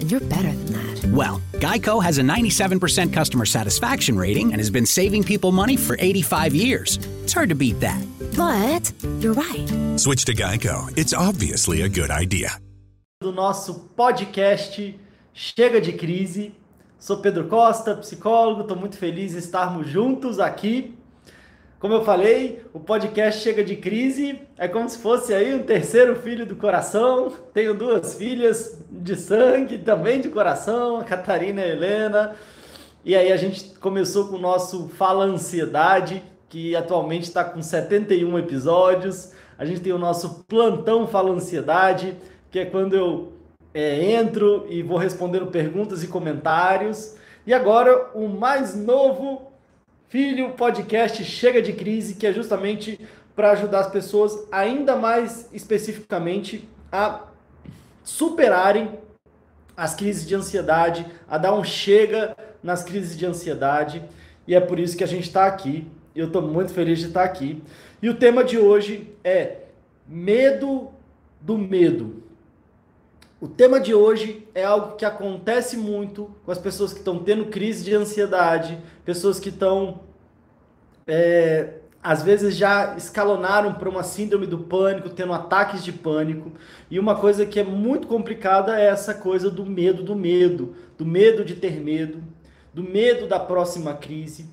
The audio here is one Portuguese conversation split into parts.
And you're better than that. Well, Geico has a 97% customer satisfaction rating and has been saving people money for 85 years. It's hard to beat that. But you're right. Switch to Geico. It's obviously a good idea. Do nosso podcast Chega de Crise. Sou Pedro Costa, psicólogo. Estou muito feliz de estarmos juntos aqui. Como eu falei, o podcast Chega de Crise é como se fosse aí um terceiro filho do coração. Tenho duas filhas de sangue, também de coração, a Catarina e a Helena. E aí a gente começou com o nosso Fala Ansiedade, que atualmente está com 71 episódios. A gente tem o nosso Plantão Fala Ansiedade, que é quando eu é, entro e vou respondendo perguntas e comentários. E agora o mais novo Filho Podcast Chega de Crise, que é justamente para ajudar as pessoas ainda mais especificamente a superarem as crises de ansiedade, a dar um chega nas crises de ansiedade. E é por isso que a gente está aqui. Eu estou muito feliz de estar aqui. E o tema de hoje é medo do medo. O tema de hoje é algo que acontece muito com as pessoas que estão tendo crise de ansiedade, pessoas que estão, é, às vezes, já escalonaram para uma síndrome do pânico, tendo ataques de pânico. E uma coisa que é muito complicada é essa coisa do medo do medo, do medo de ter medo, do medo da próxima crise.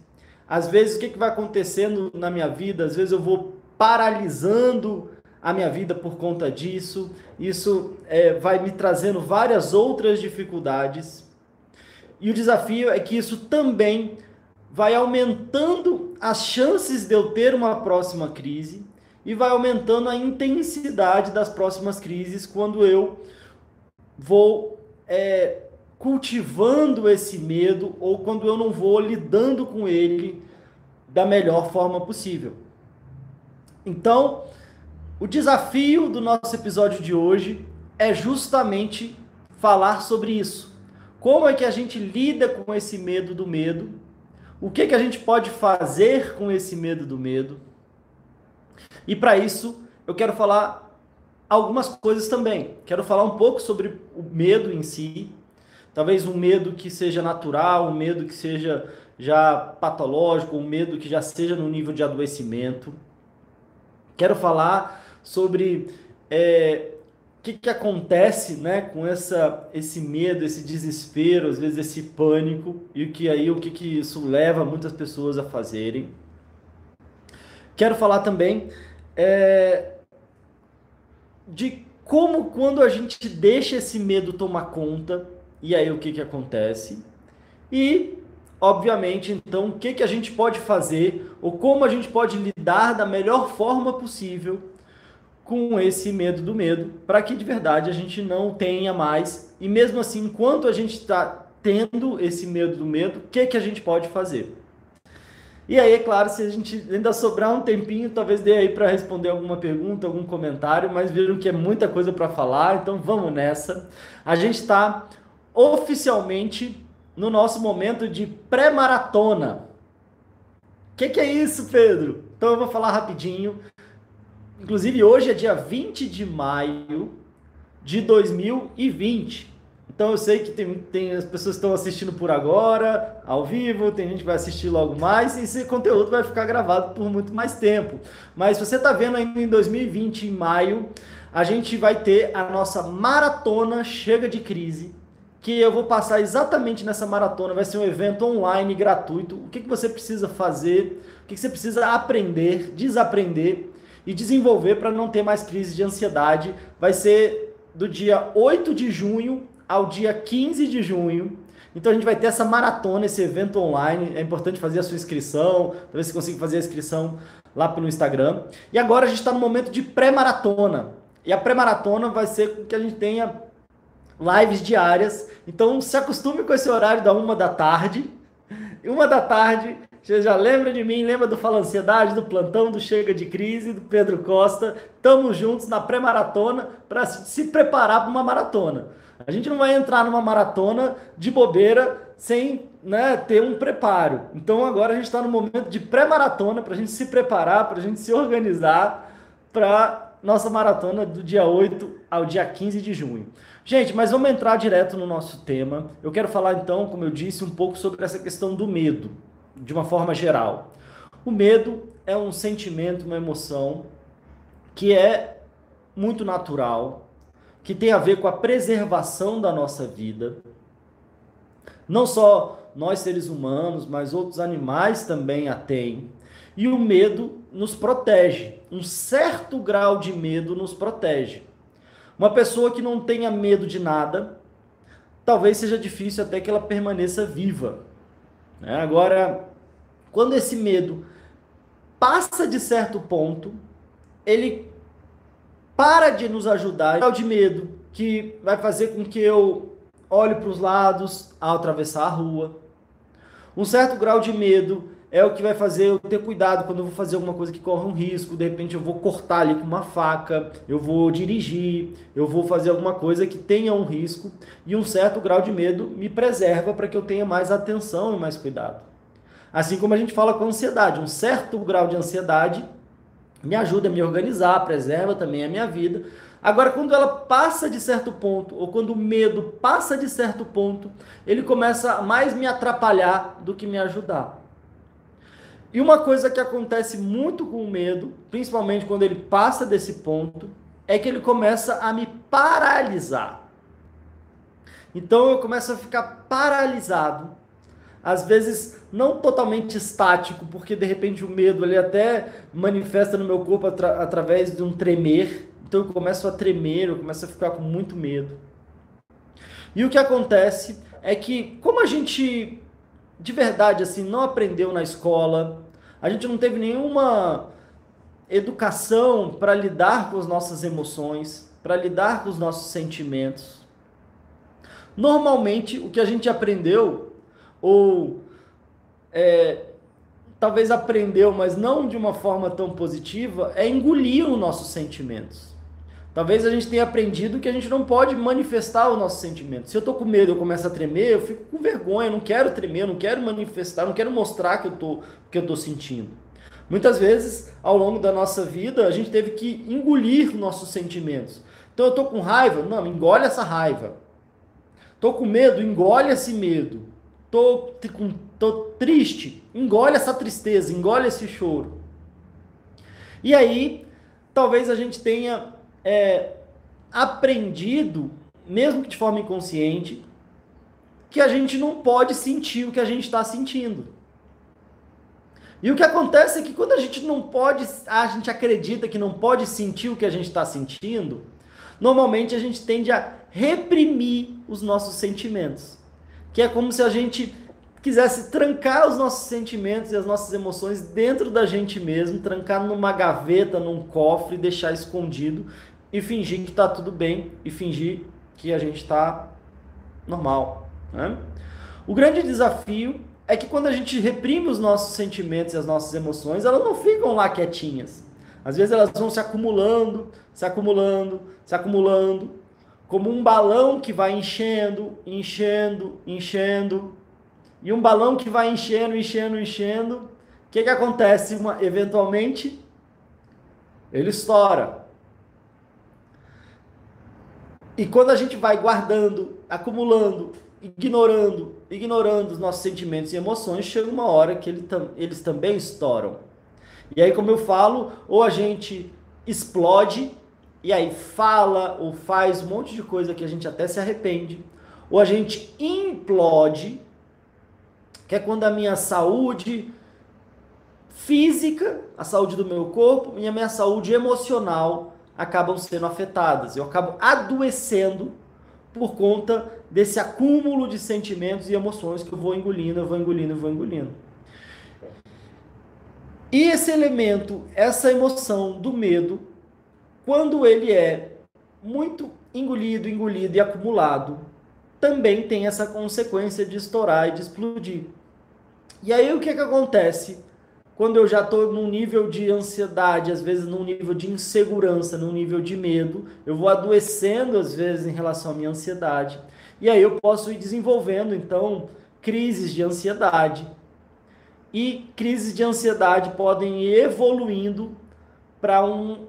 Às vezes, o que, que vai acontecendo na minha vida? Às vezes eu vou paralisando a minha vida por conta disso. Isso é, vai me trazendo várias outras dificuldades. E o desafio é que isso também vai aumentando as chances de eu ter uma próxima crise e vai aumentando a intensidade das próximas crises quando eu vou é, cultivando esse medo ou quando eu não vou lidando com ele da melhor forma possível. Então, o desafio do nosso episódio de hoje é justamente falar sobre isso. Como é que a gente lida com esse medo do medo? O que, que a gente pode fazer com esse medo do medo? E para isso, eu quero falar algumas coisas também. Quero falar um pouco sobre o medo em si, talvez um medo que seja natural, um medo que seja já patológico, um medo que já seja no nível de adoecimento. Quero falar sobre é, o que, que acontece né, com essa, esse medo, esse desespero, às vezes esse pânico, e o que aí o que, que isso leva muitas pessoas a fazerem. Quero falar também é, de como quando a gente deixa esse medo tomar conta, e aí o que, que acontece. E, obviamente, então, o que, que a gente pode fazer, ou como a gente pode lidar da melhor forma possível com esse medo do medo, para que de verdade a gente não tenha mais. E mesmo assim, enquanto a gente está tendo esse medo do medo, o que, que a gente pode fazer? E aí, é claro, se a gente ainda sobrar um tempinho, talvez dê aí para responder alguma pergunta, algum comentário, mas viram que é muita coisa para falar, então vamos nessa. A gente está oficialmente no nosso momento de pré-maratona. O que, que é isso, Pedro? Então eu vou falar rapidinho. Inclusive, hoje é dia 20 de maio de 2020. Então, eu sei que tem, tem as pessoas estão assistindo por agora, ao vivo, tem gente que vai assistir logo mais, e esse conteúdo vai ficar gravado por muito mais tempo. Mas você está vendo ainda em 2020, em maio, a gente vai ter a nossa maratona Chega de Crise, que eu vou passar exatamente nessa maratona. Vai ser um evento online gratuito. O que, que você precisa fazer? O que, que você precisa aprender, desaprender e desenvolver para não ter mais crise de ansiedade. Vai ser do dia 8 de junho ao dia 15 de junho. Então a gente vai ter essa maratona, esse evento online. É importante fazer a sua inscrição, talvez você consiga fazer a inscrição lá pelo Instagram. E agora a gente está no momento de pré-maratona. E a pré-maratona vai ser que a gente tenha lives diárias. Então se acostume com esse horário da uma da tarde. Uma da tarde, você já lembra de mim, lembra do Fala Ansiedade, do Plantão, do Chega de Crise, do Pedro Costa. Estamos juntos na pré-maratona para se preparar para uma maratona. A gente não vai entrar numa maratona de bobeira sem né, ter um preparo. Então agora a gente está no momento de pré-maratona para a gente se preparar, para a gente se organizar para nossa maratona do dia 8 ao dia 15 de junho. Gente, mas vamos entrar direto no nosso tema. Eu quero falar então, como eu disse, um pouco sobre essa questão do medo, de uma forma geral. O medo é um sentimento, uma emoção que é muito natural, que tem a ver com a preservação da nossa vida. Não só nós seres humanos, mas outros animais também a têm. E o medo nos protege. Um certo grau de medo nos protege. Uma pessoa que não tenha medo de nada, talvez seja difícil até que ela permaneça viva. Né? Agora, quando esse medo passa de certo ponto, ele para de nos ajudar. Grau de medo que vai fazer com que eu olhe para os lados ao atravessar a rua. Um certo grau de medo é o que vai fazer eu ter cuidado quando eu vou fazer alguma coisa que corre um risco. De repente eu vou cortar ali com uma faca, eu vou dirigir, eu vou fazer alguma coisa que tenha um risco. E um certo grau de medo me preserva para que eu tenha mais atenção e mais cuidado. Assim como a gente fala com ansiedade, um certo grau de ansiedade me ajuda a me organizar, preserva também a minha vida. Agora, quando ela passa de certo ponto, ou quando o medo passa de certo ponto, ele começa a mais me atrapalhar do que me ajudar. E uma coisa que acontece muito com o medo, principalmente quando ele passa desse ponto, é que ele começa a me paralisar. Então eu começo a ficar paralisado, às vezes não totalmente estático, porque de repente o medo ele até manifesta no meu corpo atra através de um tremer. Então eu começo a tremer, eu começo a ficar com muito medo. E o que acontece é que como a gente de verdade, assim, não aprendeu na escola, a gente não teve nenhuma educação para lidar com as nossas emoções, para lidar com os nossos sentimentos. Normalmente, o que a gente aprendeu, ou é, talvez aprendeu, mas não de uma forma tão positiva, é engolir os nossos sentimentos. Talvez a gente tenha aprendido que a gente não pode manifestar os nossos sentimentos. Se eu estou com medo, eu começo a tremer, eu fico com vergonha, não quero tremer, não quero manifestar, não quero mostrar que eu tô, que eu tô sentindo. Muitas vezes, ao longo da nossa vida, a gente teve que engolir nossos sentimentos. Então eu tô com raiva, não, engole essa raiva. Tô com medo, engole esse medo. Tô, tô triste, engole essa tristeza, engole esse choro. E aí, talvez a gente tenha é, aprendido, mesmo que de forma inconsciente, que a gente não pode sentir o que a gente está sentindo. E o que acontece é que quando a gente não pode, a gente acredita que não pode sentir o que a gente está sentindo, normalmente a gente tende a reprimir os nossos sentimentos. Que é como se a gente quisesse trancar os nossos sentimentos e as nossas emoções dentro da gente mesmo, trancar numa gaveta, num cofre, deixar escondido e fingir que está tudo bem e fingir que a gente está normal. Né? O grande desafio é que quando a gente reprime os nossos sentimentos e as nossas emoções, elas não ficam lá quietinhas. Às vezes elas vão se acumulando, se acumulando, se acumulando, como um balão que vai enchendo, enchendo, enchendo. E um balão que vai enchendo, enchendo, enchendo. O que, que acontece? Uma, eventualmente, ele estoura. E quando a gente vai guardando, acumulando, ignorando, ignorando os nossos sentimentos e emoções, chega uma hora que ele eles também estouram. E aí, como eu falo, ou a gente explode e aí fala ou faz um monte de coisa que a gente até se arrepende, ou a gente implode, que é quando a minha saúde física, a saúde do meu corpo e a minha saúde emocional acabam sendo afetadas. Eu acabo adoecendo por conta desse acúmulo de sentimentos e emoções que eu vou engolindo, eu vou engolindo, eu vou engolindo. E esse elemento, essa emoção do medo, quando ele é muito engolido, engolido e acumulado, também tem essa consequência de estourar e de explodir. E aí o que, que acontece? Quando eu já estou num nível de ansiedade, às vezes num nível de insegurança, num nível de medo, eu vou adoecendo às vezes em relação à minha ansiedade. E aí eu posso ir desenvolvendo então crises de ansiedade, e crises de ansiedade podem ir evoluindo para um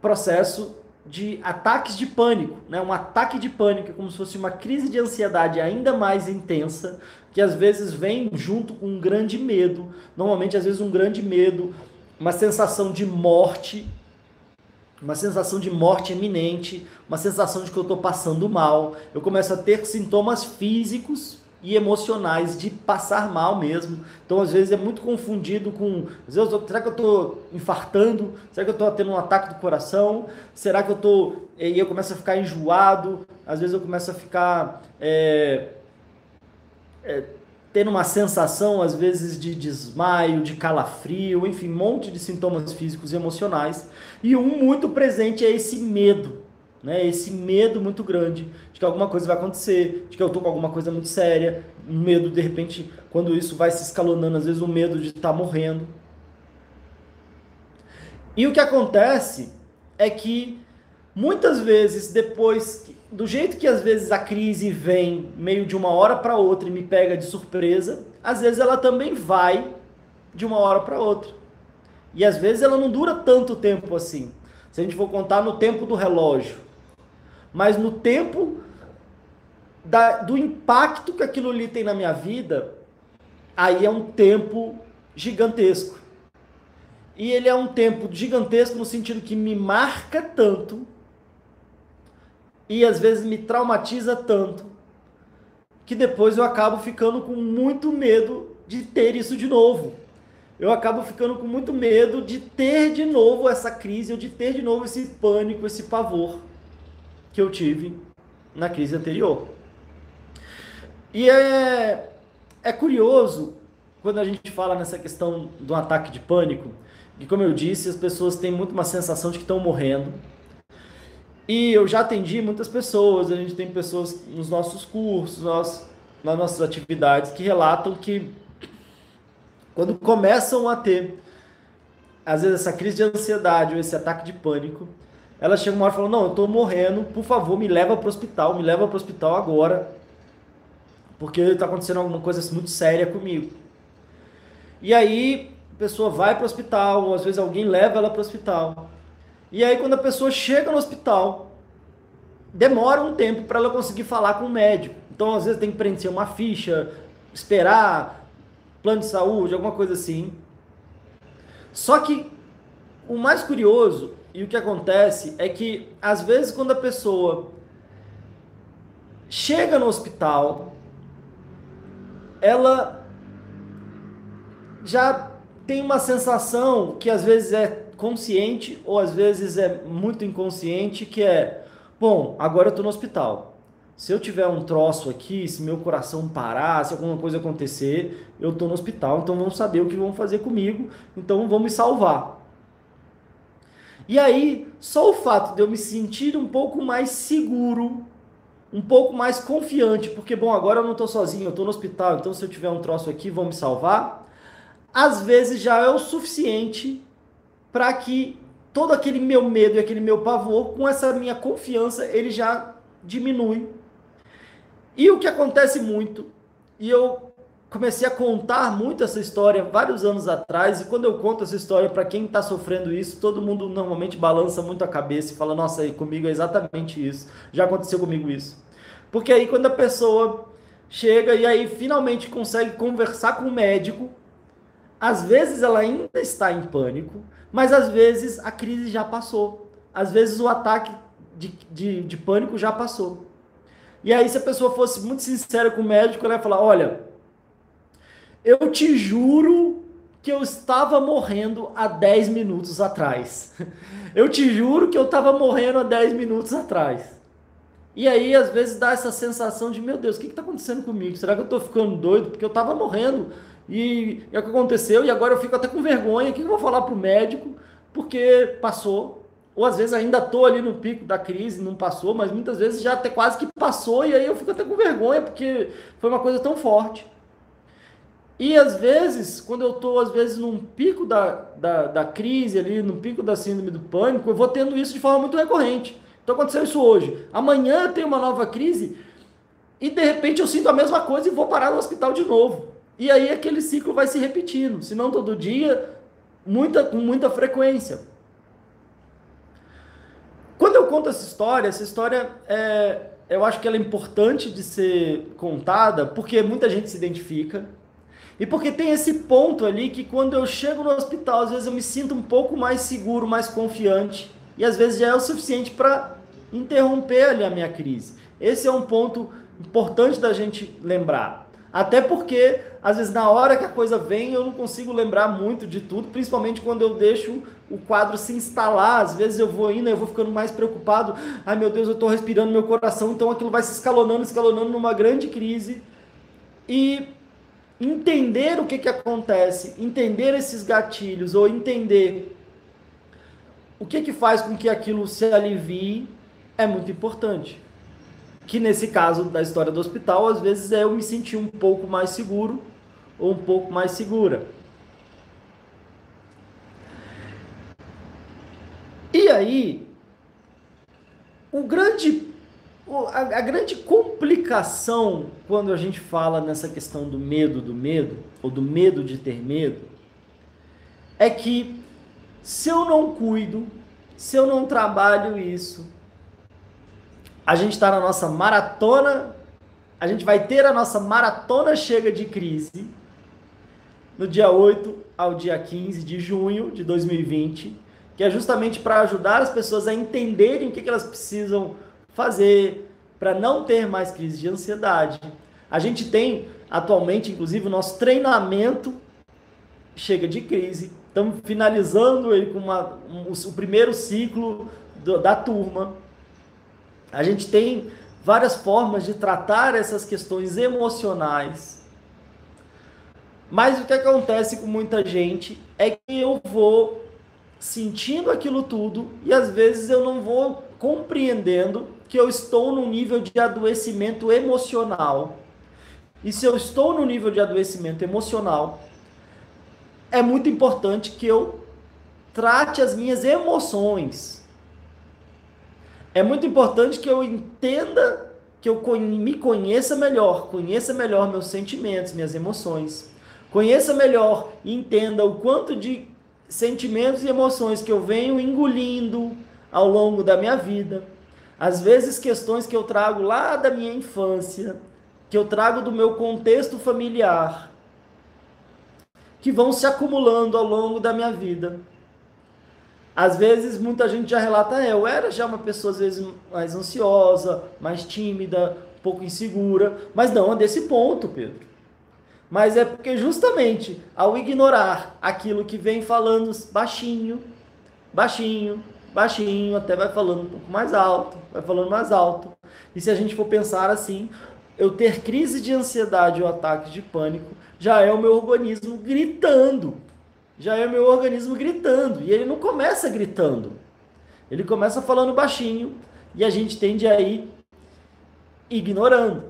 processo de ataques de pânico, né? Um ataque de pânico, como se fosse uma crise de ansiedade ainda mais intensa, que às vezes vem junto com um grande medo, normalmente às vezes um grande medo, uma sensação de morte, uma sensação de morte iminente, uma sensação de que eu estou passando mal, eu começo a ter sintomas físicos e emocionais de passar mal mesmo. Então, às vezes, é muito confundido com. Às vezes, será que eu estou infartando? Será que eu estou tendo um ataque do coração? Será que eu estou. E eu começo a ficar enjoado. Às vezes, eu começo a ficar. É, é, tendo uma sensação, às vezes, de desmaio, de calafrio, enfim, um monte de sintomas físicos e emocionais. E um muito presente é esse medo né? Esse medo muito grande de que alguma coisa vai acontecer, de que eu estou com alguma coisa muito séria, medo de repente quando isso vai se escalonando, às vezes o medo de estar tá morrendo. E o que acontece é que muitas vezes depois do jeito que às vezes a crise vem meio de uma hora para outra e me pega de surpresa, às vezes ela também vai de uma hora para outra. E às vezes ela não dura tanto tempo assim. Se a gente for contar no tempo do relógio, mas no tempo da, do impacto que aquilo ali tem na minha vida, aí é um tempo gigantesco. E ele é um tempo gigantesco no sentido que me marca tanto e às vezes me traumatiza tanto que depois eu acabo ficando com muito medo de ter isso de novo. Eu acabo ficando com muito medo de ter de novo essa crise, ou de ter de novo esse pânico, esse pavor que eu tive na crise anterior. E é, é curioso quando a gente fala nessa questão do ataque de pânico, que como eu disse, as pessoas têm muito uma sensação de que estão morrendo. E eu já atendi muitas pessoas, a gente tem pessoas nos nossos cursos, nós, nas nossas atividades, que relatam que quando começam a ter, às vezes, essa crise de ansiedade ou esse ataque de pânico, ela chega uma hora e fala: Não, eu tô morrendo, por favor, me leva para o hospital, me leva para o hospital agora, porque está acontecendo alguma coisa muito séria comigo. E aí a pessoa vai para o hospital, ou às vezes alguém leva ela para o hospital. E aí quando a pessoa chega no hospital, demora um tempo para ela conseguir falar com o médico. Então às vezes tem que preencher uma ficha, esperar plano de saúde, alguma coisa assim. Só que o mais curioso e o que acontece é que, às vezes, quando a pessoa chega no hospital, ela já tem uma sensação que às vezes é consciente ou às vezes é muito inconsciente, que é, bom, agora eu estou no hospital. Se eu tiver um troço aqui, se meu coração parar, se alguma coisa acontecer, eu estou no hospital, então vão saber o que vão fazer comigo, então vão me salvar. E aí, só o fato de eu me sentir um pouco mais seguro, um pouco mais confiante, porque, bom, agora eu não estou sozinho, eu estou no hospital, então se eu tiver um troço aqui, vão me salvar, às vezes já é o suficiente para que todo aquele meu medo e aquele meu pavor, com essa minha confiança, ele já diminui. E o que acontece muito, e eu comecei a contar muito essa história vários anos atrás, e quando eu conto essa história para quem está sofrendo isso, todo mundo normalmente balança muito a cabeça e fala: Nossa, aí comigo é exatamente isso, já aconteceu comigo isso. Porque aí quando a pessoa chega e aí finalmente consegue conversar com o médico, às vezes ela ainda está em pânico, mas às vezes a crise já passou, às vezes o ataque de, de, de pânico já passou. E aí, se a pessoa fosse muito sincera com o médico, ela ia falar: Olha eu te juro que eu estava morrendo há 10 minutos atrás. Eu te juro que eu estava morrendo há 10 minutos atrás. E aí, às vezes, dá essa sensação de, meu Deus, o que está acontecendo comigo? Será que eu estou ficando doido? Porque eu estava morrendo. E é o que aconteceu, e agora eu fico até com vergonha. O que eu vou falar para o médico? Porque passou. Ou às vezes ainda estou ali no pico da crise, não passou, mas muitas vezes já até quase que passou, e aí eu fico até com vergonha, porque foi uma coisa tão forte. E às vezes, quando eu estou, às vezes, num pico da, da, da crise ali, no pico da síndrome do pânico, eu vou tendo isso de forma muito recorrente. Então aconteceu isso hoje. Amanhã tem uma nova crise e de repente eu sinto a mesma coisa e vou parar no hospital de novo. E aí aquele ciclo vai se repetindo, se não todo dia, muita, com muita frequência. Quando eu conto essa história, essa história é, eu acho que ela é importante de ser contada porque muita gente se identifica. E porque tem esse ponto ali que quando eu chego no hospital, às vezes eu me sinto um pouco mais seguro, mais confiante. E às vezes já é o suficiente para interromper ali a minha crise. Esse é um ponto importante da gente lembrar. Até porque, às vezes, na hora que a coisa vem, eu não consigo lembrar muito de tudo, principalmente quando eu deixo o quadro se instalar. Às vezes eu vou indo, eu vou ficando mais preocupado. Ai meu Deus, eu estou respirando meu coração, então aquilo vai se escalonando, escalonando numa grande crise. E entender o que, que acontece, entender esses gatilhos, ou entender o que, que faz com que aquilo se alivie é muito importante. Que nesse caso da história do hospital, às vezes é eu me sentir um pouco mais seguro ou um pouco mais segura. E aí, o grande, a, a grande complicação quando a gente fala nessa questão do medo do medo, ou do medo de ter medo, é que se eu não cuido, se eu não trabalho isso, a gente está na nossa maratona, a gente vai ter a nossa maratona chega de crise no dia 8 ao dia 15 de junho de 2020, que é justamente para ajudar as pessoas a entenderem o que, que elas precisam fazer para não ter mais crise de ansiedade. A gente tem atualmente, inclusive, o nosso treinamento chega de crise. Estamos finalizando ele com uma, um, o primeiro ciclo do, da turma. A gente tem várias formas de tratar essas questões emocionais. Mas o que acontece com muita gente é que eu vou sentindo aquilo tudo e às vezes eu não vou compreendendo que eu estou num nível de adoecimento emocional. E se eu estou no nível de adoecimento emocional, é muito importante que eu trate as minhas emoções é muito importante que eu entenda, que eu me conheça melhor, conheça melhor meus sentimentos, minhas emoções. Conheça melhor e entenda o quanto de sentimentos e emoções que eu venho engolindo ao longo da minha vida. Às vezes, questões que eu trago lá da minha infância, que eu trago do meu contexto familiar, que vão se acumulando ao longo da minha vida. Às vezes, muita gente já relata, é, eu era já uma pessoa, às vezes, mais ansiosa, mais tímida, um pouco insegura, mas não a desse ponto, Pedro. Mas é porque justamente ao ignorar aquilo que vem falando baixinho, baixinho, baixinho, até vai falando um pouco mais alto, vai falando mais alto. E se a gente for pensar assim, eu ter crise de ansiedade ou ataque de pânico já é o meu organismo gritando já é meu organismo gritando. E ele não começa gritando. Ele começa falando baixinho e a gente tende a ir ignorando.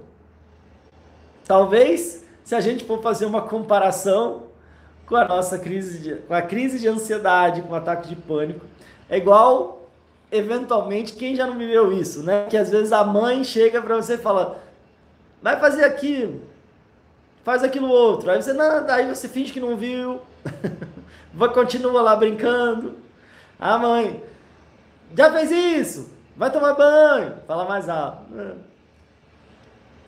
Talvez, se a gente for fazer uma comparação com a nossa crise de, com a crise de ansiedade, com o ataque de pânico, é igual eventualmente quem já não viveu isso, né? Que às vezes a mãe chega para você e fala: "Vai fazer aquilo, faz aquilo outro". Aí você não, aí você finge que não viu. vai continua lá brincando. Ah, mãe, já fez isso? Vai tomar banho. Fala mais alto.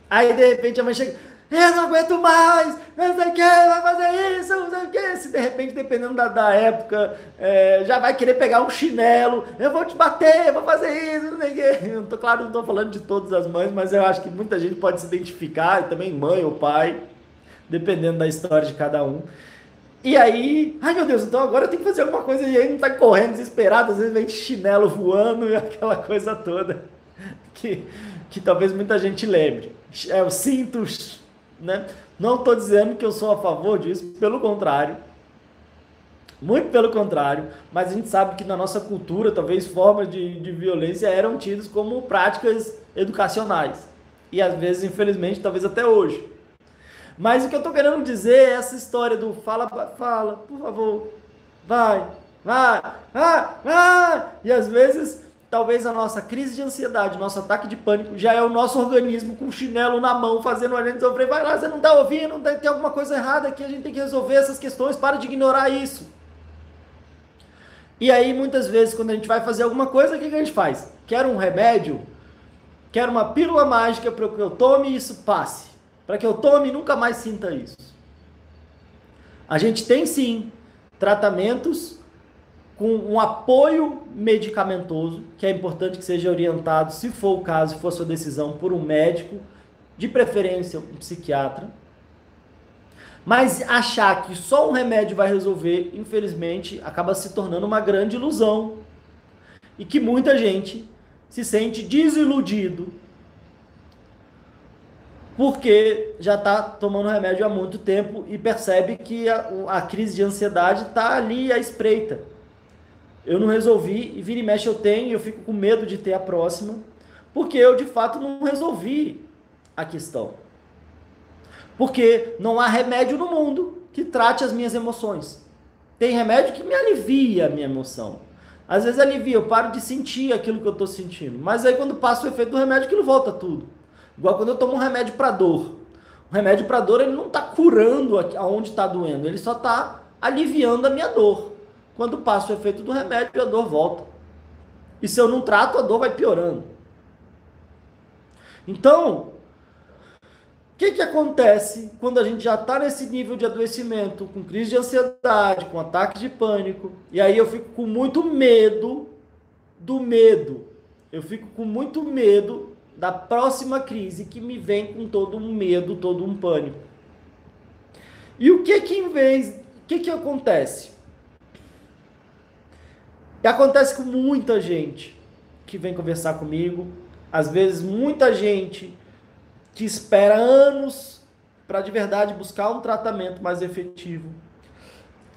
Aí de repente a mãe chega, eu não aguento mais, não sei o que, vai fazer isso, não sei o que. Se de repente, dependendo da, da época, é, já vai querer pegar um chinelo, eu vou te bater, vou fazer isso, não sei o que. Eu tô, claro, não estou falando de todas as mães, mas eu acho que muita gente pode se identificar, também mãe ou pai, dependendo da história de cada um. E aí, ai meu Deus, então agora eu tenho que fazer alguma coisa e aí não tá correndo desesperado, às vezes vem chinelo voando e aquela coisa toda que, que talvez muita gente lembre. É o cintos, né? Não estou dizendo que eu sou a favor disso, pelo contrário. Muito pelo contrário, mas a gente sabe que na nossa cultura, talvez formas de, de violência eram tidas como práticas educacionais. E às vezes, infelizmente, talvez até hoje. Mas o que eu estou querendo dizer é essa história do fala, fala, por favor, vai, vai, vai, vai. E às vezes, talvez a nossa crise de ansiedade, nosso ataque de pânico, já é o nosso organismo com o chinelo na mão, fazendo a gente sofrer. Vai lá, você não está ouvindo, tem alguma coisa errada aqui, a gente tem que resolver essas questões, para de ignorar isso. E aí, muitas vezes, quando a gente vai fazer alguma coisa, o que, que a gente faz? Quer um remédio? Quer uma pílula mágica para que eu tome e isso passe? Para que eu tome e nunca mais sinta isso? A gente tem sim tratamentos com um apoio medicamentoso, que é importante que seja orientado, se for o caso, se for sua decisão, por um médico, de preferência um psiquiatra mas achar que só um remédio vai resolver, infelizmente, acaba se tornando uma grande ilusão. E que muita gente se sente desiludido porque já está tomando remédio há muito tempo e percebe que a, a crise de ansiedade está ali à espreita. Eu não resolvi, e vira e mexe eu tenho, e eu fico com medo de ter a próxima, porque eu de fato não resolvi a questão. Porque não há remédio no mundo que trate as minhas emoções. Tem remédio que me alivia a minha emoção. Às vezes alivia, eu paro de sentir aquilo que eu estou sentindo. Mas aí quando passa o efeito do remédio, aquilo volta tudo. Igual quando eu tomo um remédio para dor. O remédio para dor, ele não está curando aonde está doendo, ele só está aliviando a minha dor. Quando passa o efeito do remédio, a dor volta. E se eu não trato, a dor vai piorando. Então, que, que acontece quando a gente já está nesse nível de adoecimento, com crise de ansiedade, com ataques de pânico, e aí eu fico com muito medo do medo. Eu fico com muito medo da próxima crise que me vem com todo um medo, todo um pânico. E o que que em vez, o que que acontece? E acontece com muita gente que vem conversar comigo, às vezes muita gente que espera anos para de verdade buscar um tratamento mais efetivo,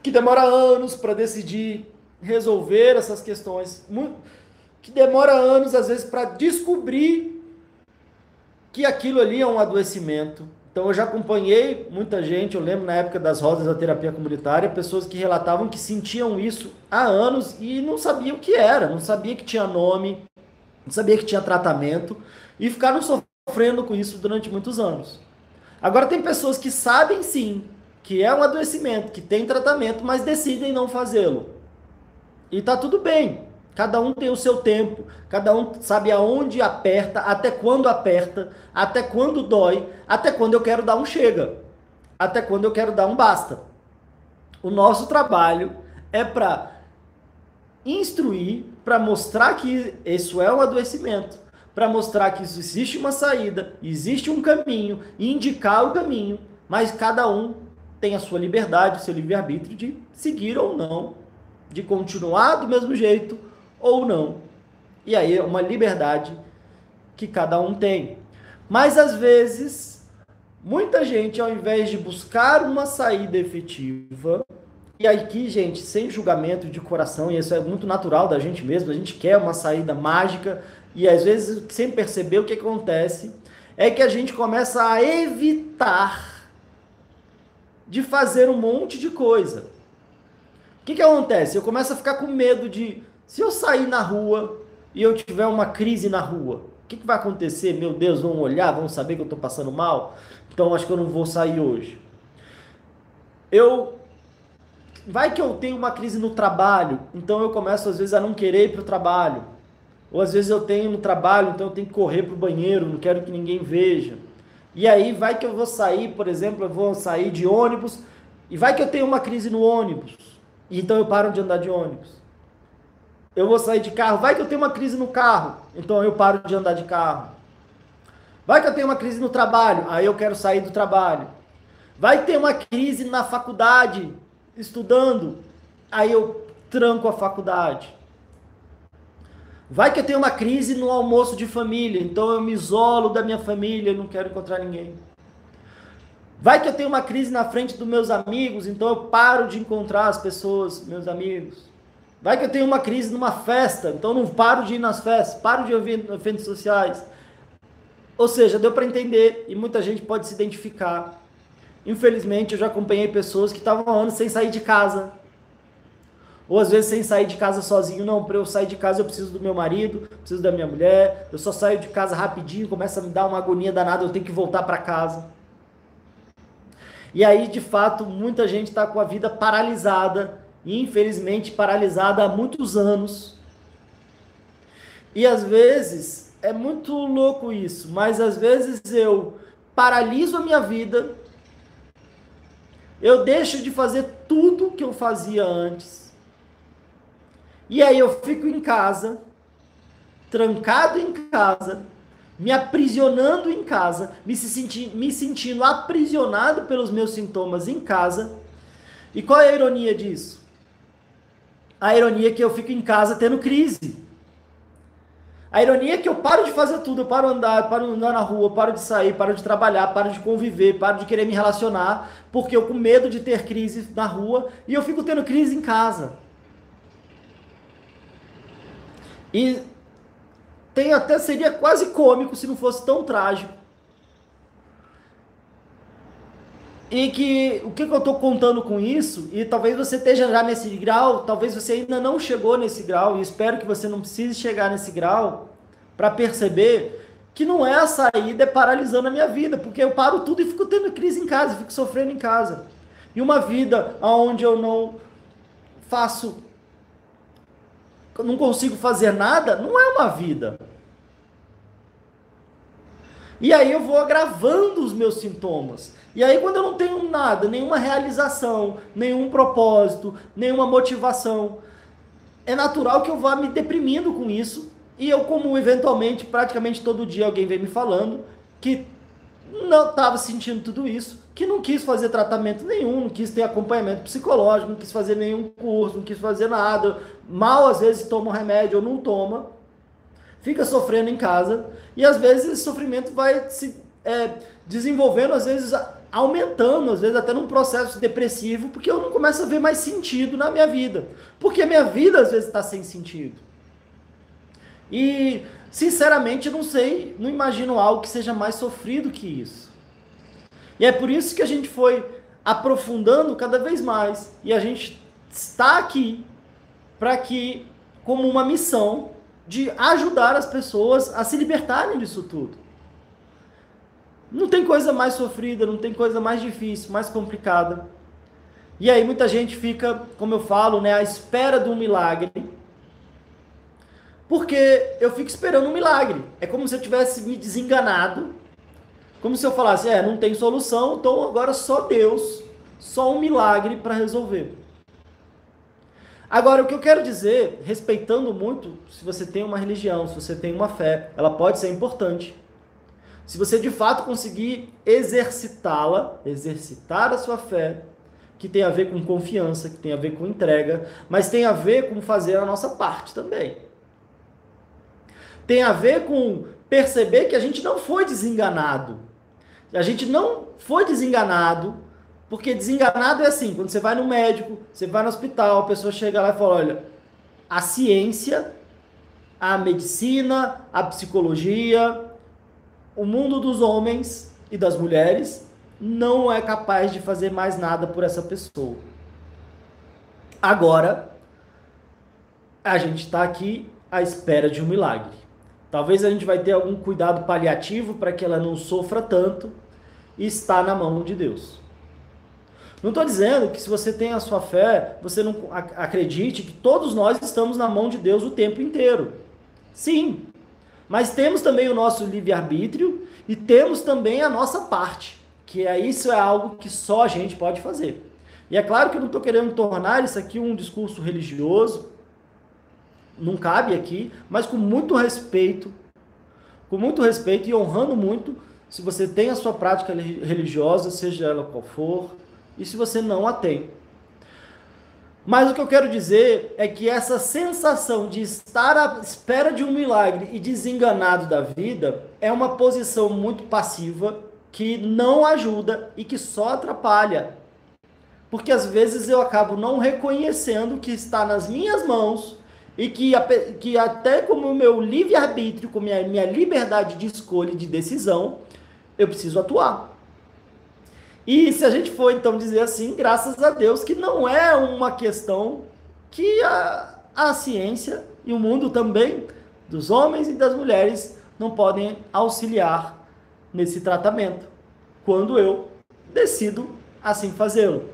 que demora anos para decidir resolver essas questões, que demora anos às vezes para descobrir que aquilo ali é um adoecimento. Então eu já acompanhei muita gente, eu lembro na época das rodas da terapia comunitária, pessoas que relatavam que sentiam isso há anos e não sabiam o que era, não sabia que tinha nome, não sabia que tinha tratamento e ficaram sofrendo com isso durante muitos anos. Agora tem pessoas que sabem sim que é um adoecimento, que tem tratamento, mas decidem não fazê-lo. E tá tudo bem. Cada um tem o seu tempo, cada um sabe aonde aperta, até quando aperta, até quando dói, até quando eu quero dar um chega, até quando eu quero dar um basta. O nosso trabalho é para instruir, para mostrar que isso é um adoecimento, para mostrar que existe uma saída, existe um caminho, indicar o caminho, mas cada um tem a sua liberdade, o seu livre-arbítrio de seguir ou não, de continuar do mesmo jeito ou não. E aí é uma liberdade que cada um tem. Mas às vezes, muita gente, ao invés de buscar uma saída efetiva, e aqui, gente, sem julgamento de coração, e isso é muito natural da gente mesmo, a gente quer uma saída mágica, e às vezes, sem perceber, o que acontece é que a gente começa a evitar de fazer um monte de coisa. O que, que acontece? Eu começo a ficar com medo de, se eu sair na rua e eu tiver uma crise na rua, o que, que vai acontecer? Meu Deus, vão olhar, vão saber que eu estou passando mal? Então acho que eu não vou sair hoje. Eu vai que eu tenho uma crise no trabalho, então eu começo às vezes a não querer ir para o trabalho. Ou às vezes eu tenho no trabalho, então eu tenho que correr para o banheiro, não quero que ninguém veja. E aí vai que eu vou sair, por exemplo, eu vou sair de ônibus, e vai que eu tenho uma crise no ônibus, então eu paro de andar de ônibus. Eu vou sair de carro, vai que eu tenho uma crise no carro, então eu paro de andar de carro. Vai que eu tenho uma crise no trabalho, aí eu quero sair do trabalho. Vai ter uma crise na faculdade, estudando, aí eu tranco a faculdade. Vai que eu tenho uma crise no almoço de família, então eu me isolo da minha família, não quero encontrar ninguém. Vai que eu tenho uma crise na frente dos meus amigos, então eu paro de encontrar as pessoas, meus amigos. Vai que eu tenho uma crise numa festa, então não paro de ir nas festas, paro de ouvir eventos sociais. Ou seja, deu para entender e muita gente pode se identificar. Infelizmente, eu já acompanhei pessoas que estavam anos sem sair de casa, ou às vezes sem sair de casa sozinho, não, para eu sair de casa eu preciso do meu marido, preciso da minha mulher, eu só saio de casa rapidinho, começa a me dar uma agonia danada, eu tenho que voltar para casa. E aí, de fato, muita gente está com a vida paralisada, infelizmente paralisada há muitos anos. E às vezes, é muito louco isso, mas às vezes eu paraliso a minha vida, eu deixo de fazer tudo que eu fazia antes e aí eu fico em casa, trancado em casa, me aprisionando em casa, me, senti me sentindo aprisionado pelos meus sintomas em casa. E qual é a ironia disso? A ironia é que eu fico em casa tendo crise. A ironia é que eu paro de fazer tudo, eu paro andar, paro andar na rua, paro de sair, paro de trabalhar, paro de conviver, paro de querer me relacionar, porque eu com medo de ter crise na rua e eu fico tendo crise em casa. E tem até seria quase cômico se não fosse tão trágico. E que o que, que eu estou contando com isso, e talvez você esteja já nesse grau, talvez você ainda não chegou nesse grau, e espero que você não precise chegar nesse grau para perceber que não é a saída é paralisando a minha vida, porque eu paro tudo e fico tendo crise em casa, fico sofrendo em casa. E uma vida onde eu não faço não consigo fazer nada, não é uma vida. E aí eu vou agravando os meus sintomas. E aí, quando eu não tenho nada, nenhuma realização, nenhum propósito, nenhuma motivação, é natural que eu vá me deprimindo com isso. E eu, como eventualmente, praticamente todo dia alguém vem me falando que não estava sentindo tudo isso, que não quis fazer tratamento nenhum, não quis ter acompanhamento psicológico, não quis fazer nenhum curso, não quis fazer nada, mal às vezes toma um remédio ou não toma, fica sofrendo em casa, e às vezes esse sofrimento vai se é, desenvolvendo, às vezes aumentando, às vezes até num processo depressivo, porque eu não começo a ver mais sentido na minha vida. Porque a minha vida às vezes está sem sentido. E, sinceramente, não sei, não imagino algo que seja mais sofrido que isso. E é por isso que a gente foi aprofundando cada vez mais. E a gente está aqui para que, como uma missão, de ajudar as pessoas a se libertarem disso tudo. Não tem coisa mais sofrida, não tem coisa mais difícil, mais complicada. E aí muita gente fica, como eu falo, né, à espera de um milagre. Porque eu fico esperando um milagre. É como se eu tivesse me desenganado como se eu falasse, é, não tem solução, então agora só Deus, só um milagre para resolver. Agora, o que eu quero dizer, respeitando muito, se você tem uma religião, se você tem uma fé, ela pode ser importante. Se você de fato conseguir exercitá-la, exercitar a sua fé, que tem a ver com confiança, que tem a ver com entrega, mas tem a ver com fazer a nossa parte também. Tem a ver com perceber que a gente não foi desenganado. A gente não foi desenganado, porque desenganado é assim, quando você vai no médico, você vai no hospital, a pessoa chega lá e fala, olha, a ciência, a medicina, a psicologia, o mundo dos homens e das mulheres não é capaz de fazer mais nada por essa pessoa. Agora, a gente está aqui à espera de um milagre. Talvez a gente vai ter algum cuidado paliativo para que ela não sofra tanto, e está na mão de Deus. Não estou dizendo que se você tem a sua fé, você não acredite que todos nós estamos na mão de Deus o tempo inteiro. Sim, mas temos também o nosso livre-arbítrio e temos também a nossa parte, que é isso é algo que só a gente pode fazer. E é claro que eu não estou querendo tornar isso aqui um discurso religioso, não cabe aqui, mas com muito respeito, com muito respeito e honrando muito se você tem a sua prática religiosa, seja ela qual for, e se você não a tem. Mas o que eu quero dizer é que essa sensação de estar à espera de um milagre e desenganado da vida é uma posição muito passiva que não ajuda e que só atrapalha. Porque às vezes eu acabo não reconhecendo que está nas minhas mãos e que, que até como o meu livre-arbítrio, com minha, minha liberdade de escolha e de decisão, eu preciso atuar. E se a gente for então dizer assim, graças a Deus que não é uma questão que a, a ciência e o mundo também, dos homens e das mulheres, não podem auxiliar nesse tratamento, quando eu decido assim fazê-lo.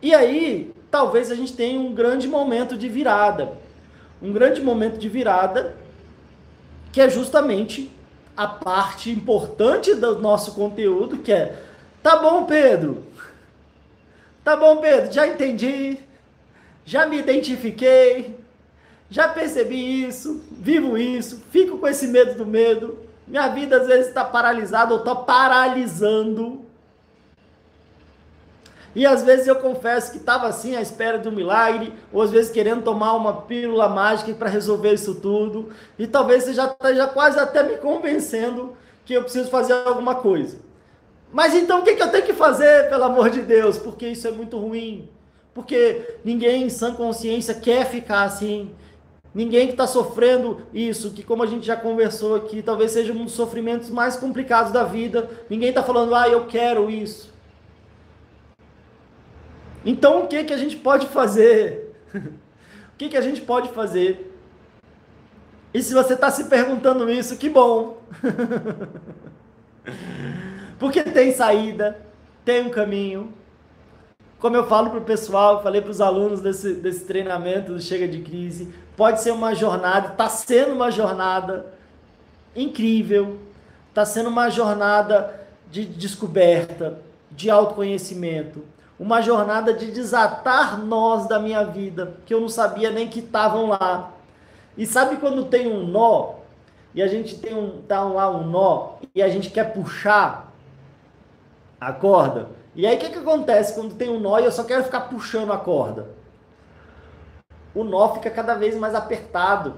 E aí, talvez a gente tenha um grande momento de virada. Um grande momento de virada que é justamente a parte importante do nosso conteúdo, que é: tá bom, Pedro. Tá bom, Pedro, já entendi. Já me identifiquei. Já percebi isso, vivo isso, fico com esse medo do medo. Minha vida às vezes está paralisada ou está paralisando. E às vezes eu confesso que estava assim à espera de um milagre, ou às vezes querendo tomar uma pílula mágica para resolver isso tudo. E talvez você já esteja quase até me convencendo que eu preciso fazer alguma coisa. Mas então o que, que eu tenho que fazer, pelo amor de Deus? Porque isso é muito ruim. Porque ninguém em sã consciência quer ficar assim. Ninguém que está sofrendo isso, que como a gente já conversou aqui, talvez seja um dos sofrimentos mais complicados da vida. Ninguém está falando, ah, eu quero isso. Então, o que, que a gente pode fazer? o que, que a gente pode fazer? E se você está se perguntando isso, que bom! Porque tem saída, tem um caminho. Como eu falo para o pessoal, falei para os alunos desse, desse treinamento do Chega de Crise, pode ser uma jornada, está sendo uma jornada incrível, está sendo uma jornada de descoberta, de autoconhecimento, uma jornada de desatar nós da minha vida, que eu não sabia nem que estavam lá. E sabe quando tem um nó, e a gente tem um, tá lá um nó, e a gente quer puxar a corda? E aí o que, que acontece quando tem um nó e eu só quero ficar puxando a corda? O nó fica cada vez mais apertado.